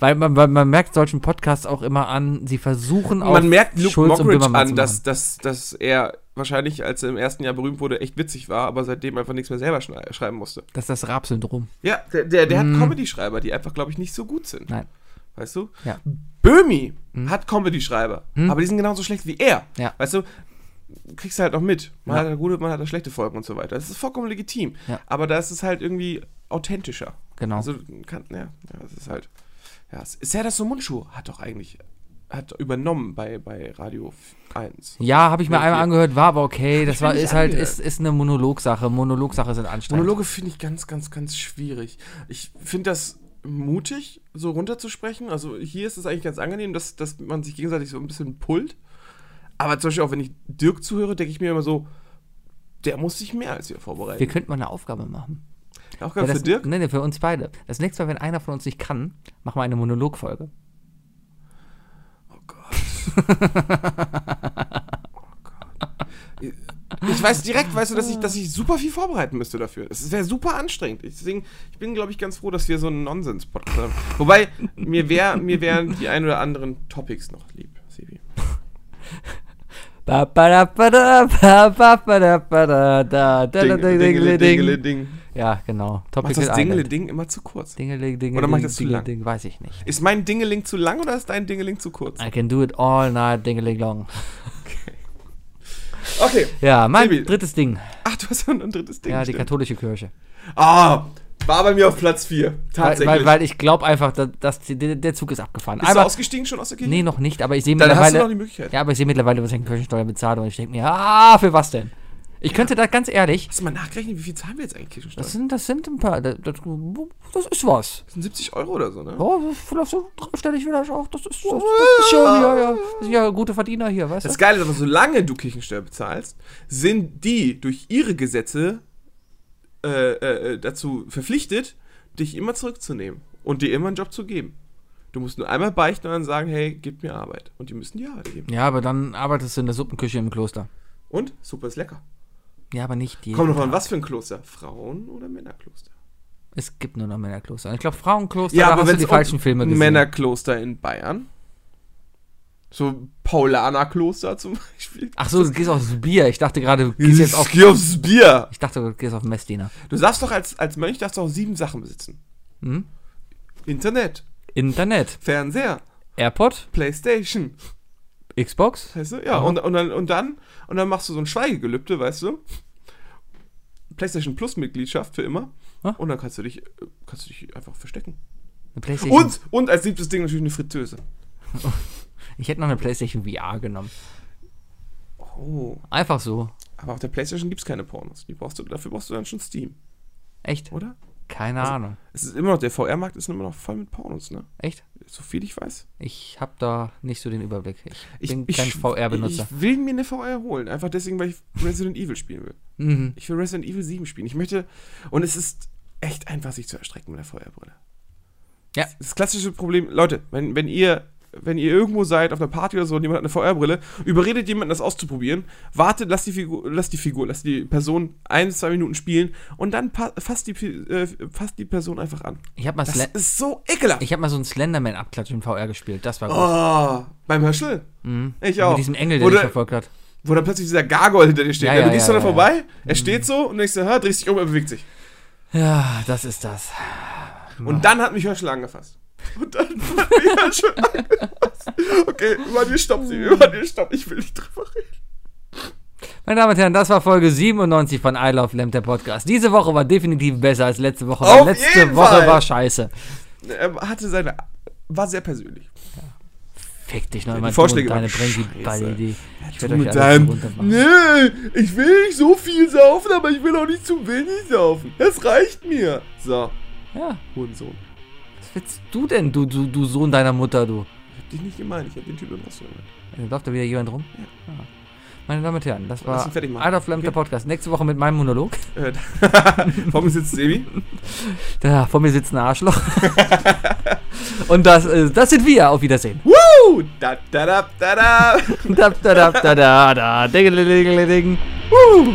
Weil man, weil man merkt solchen Podcasts auch immer an, sie versuchen auch Man merkt Luke Schulz Mockridge an, dass, dass, dass er wahrscheinlich, als er im ersten Jahr berühmt wurde, echt witzig war, aber seitdem einfach nichts mehr selber schrei- schreiben musste. Das ist das Raab-Syndrom. Ja, der, der, der Mm. hat Comedy-Schreiber, die einfach, glaube ich, nicht so gut sind. Nein. Weißt du? Ja. Böhmi hat Comedy-Schreiber, Hm. aber die sind genauso schlecht wie er. Ja. Weißt du? Kriegst du halt noch mit. Man Ja. hat gute, man hat da schlechte Folgen und so weiter. Das ist vollkommen legitim. Ja. Aber da ist es halt irgendwie authentischer. Genau. Also, kann, ja, ja, das ist halt. Ja, Serdar Somuncu hat doch eigentlich hat übernommen bei, bei Radio 1. Ja, habe ich mir Ja, einmal angehört, war aber okay. Das war, ist halt, ist, ist eine Monologsache. Monologsache sind anstrengend. Monologe finde ich ganz, ganz, ganz schwierig. Ich finde das mutig, so runterzusprechen. Also hier ist es eigentlich ganz angenehm, dass, dass man sich gegenseitig so ein bisschen pullt. Aber zum Beispiel auch, wenn ich Dirk zuhöre, denke ich mir immer so, der muss sich mehr als wir vorbereiten. Wir könnten mal eine Aufgabe machen. Auch Ja, gerade das, für Dirk? Nee, nee, für uns beide. Das nächste Mal, wenn einer von uns nicht kann, machen wir eine Monologfolge. Oh Ich weiß direkt, weißt du, dass ich, dass ich super viel vorbereiten müsste dafür. Es wäre super anstrengend. Ich, deswegen, ich bin, glaube ich, ganz froh, dass wir so einen Nonsens-Podcast haben. Wobei, mir, wär, mir wären die ein oder anderen Topics noch lieb, Sebi. Ding, Dingele, ding. Ding. Ja, genau. Machst Topical das Dingele Island. Ding immer zu kurz? Dingele, dingele, Oder mach ich das zu lang? ding, weiß ich nicht. Ist mein Dingeling zu lang oder ist dein Dingeling zu kurz? I can do it all night, dingele long. Okay. Ja, mein Sebi. drittes Ding. Ach, du hast noch ein drittes Ding. Ja, die stimmt. katholische Kirche. Ah, war bei mir auf Platz 4. Weil, Tatsächlich. weil, weil ich glaube einfach, dass, die, der, Zug ist abgefahren. Bist du Aber, ausgestiegen schon aus der Kirche? nee, noch nicht, aber ich sehe Dann hast du mittlerweile. noch die Möglichkeit. Ja, aber ich sehe mittlerweile, was ich in Kirchensteuer bezahle und ich denke mir, ah, für was denn? Ich könnte da ganz ehrlich, Hast du mal nachgerechnet, wie viel zahlen wir jetzt eigentlich Kirchensteuer? das sind, das sind ein paar, das, das, das ist was. Das sind 70 Euro oder so, ne? Oh, das vielleicht so dreistellig vielleicht auch. Das ist, das, das ist schon, ja, ja. Das sind ja gute Verdiener hier, weißt Das du? Geile ist aber, solange du Kirchensteuer bezahlst, sind die durch ihre Gesetze äh, äh, dazu verpflichtet, dich immer zurückzunehmen und dir immer einen Job zu geben. Du musst nur einmal beichten und dann sagen, hey, gib mir Arbeit. Und die müssen dir Arbeit geben. Ja, aber dann arbeitest du in der Suppenküche im Kloster. Und? Super ist lecker. Ja, aber nicht die. Kommt noch an, was für ein Kloster? Frauen- oder Männerkloster? Es gibt nur noch Männerkloster. Ich glaube, Frauenkloster, Ja, aber wenn du die falschen Filme gesehen. Männerkloster in Bayern. So Paulanerkloster zum Beispiel. Ach so, du gehst aufs Bier. Ich dachte gerade, du gehst jetzt auf. Geh aufs Bier. Ich dachte, du gehst auf Messdiener. Du darfst doch als, als Mönch darfst du auch sieben Sachen besitzen. Hm? Internet, Internet, Fernseher, AirPod, Playstation. Xbox. Weißt du? Ja, und, und, dann, und, dann, und dann machst du so ein Schweigegelübde, weißt du? PlayStation Plus Mitgliedschaft für immer. Ah. Und dann kannst du dich, kannst du dich einfach verstecken. Und, und als siebtes Ding natürlich eine Fritteuse. Ich hätte noch eine PlayStation VR genommen. Oh. Einfach so. Aber auf der PlayStation gibt es keine Pornos. Die brauchst du, dafür brauchst du dann schon Steam, Echt? oder? Keine Also- Ahnung. Es ist immer noch, der VR-Markt ist immer noch voll mit Pornos, ne? Echt? So viel ich weiß. Ich habe da nicht so den Überblick. Ich, bin ich, kein VR-Benutzer. Ich will mir eine VR holen. Einfach deswegen, weil ich Resident Evil spielen will. Mhm. Ich will Resident Evil 7 spielen. Ich möchte. Und es ist echt einfach, sich zu erstrecken mit der VR-Brille. Ja. Das klassische Problem, Leute, wenn, wenn ihr. Wenn ihr irgendwo seid, auf einer Party oder so, und jemand hat eine VR-Brille, überredet jemanden, das auszuprobieren, wartet, lasst die Figur, lasst die Figur, lasst die Person ein bis zwei Minuten spielen und dann fasst die, äh, fasst die Person einfach an. Ich habe mal, Das Sle ist so ekelhaft. ich hab mal so einen Slenderman-Abklatsch in VR gespielt. Das war gut. Oh, beim Herschel? Mhm. Ich auch. Mit diesem Engel, der dich verfolgt hat. Wo dann plötzlich dieser Gargoyle hinter dir steht. Ja, Ja, ja, du gehst ja, da ja, Mhm. vorbei, er steht so und denkst ha, drehst dich um, er bewegt sich. Ja, das ist das. Und dann hat mich Herschel angefasst. Und dann mich Herschel angefasst. Okay, Manuel, stopp, sie, Manuel, stopp, ich will nicht drüber reden. Meine Damen und Herren, das war Folge 97 von I Love Lamp, der Podcast. Diese Woche war definitiv besser als letzte Woche. Auf letzte Woche Fall. war scheiße. Er hatte seine, war sehr persönlich. Fick dich noch Ja, die Vorschläge deine die. Ballidee. Ich werde euch deinem-. Nee, ich will nicht so viel saufen, aber ich will auch nicht zu wenig saufen. Das reicht mir. So, Ja, Hurensohn. Was willst du denn, du, du, du Sohn deiner Mutter, du? Ich hab dich nicht gemeint, ich hab den Typen was gemeint. Äh, Läuft da wieder jemand rum? Ja. Meine Damen und Herren, das war machen. Adolf Lamp, der Okay. Podcast. Nächste Woche mit meinem Monolog. Äh, vor mir sitzt Sebi. Da vor mir sitzt ein Arschloch. und das, äh, das sind wir. Auf Wiedersehen. Woo! Da, da, da, da, da. da, da, da, da, da, da, ding, ding, ding, ding. Woo!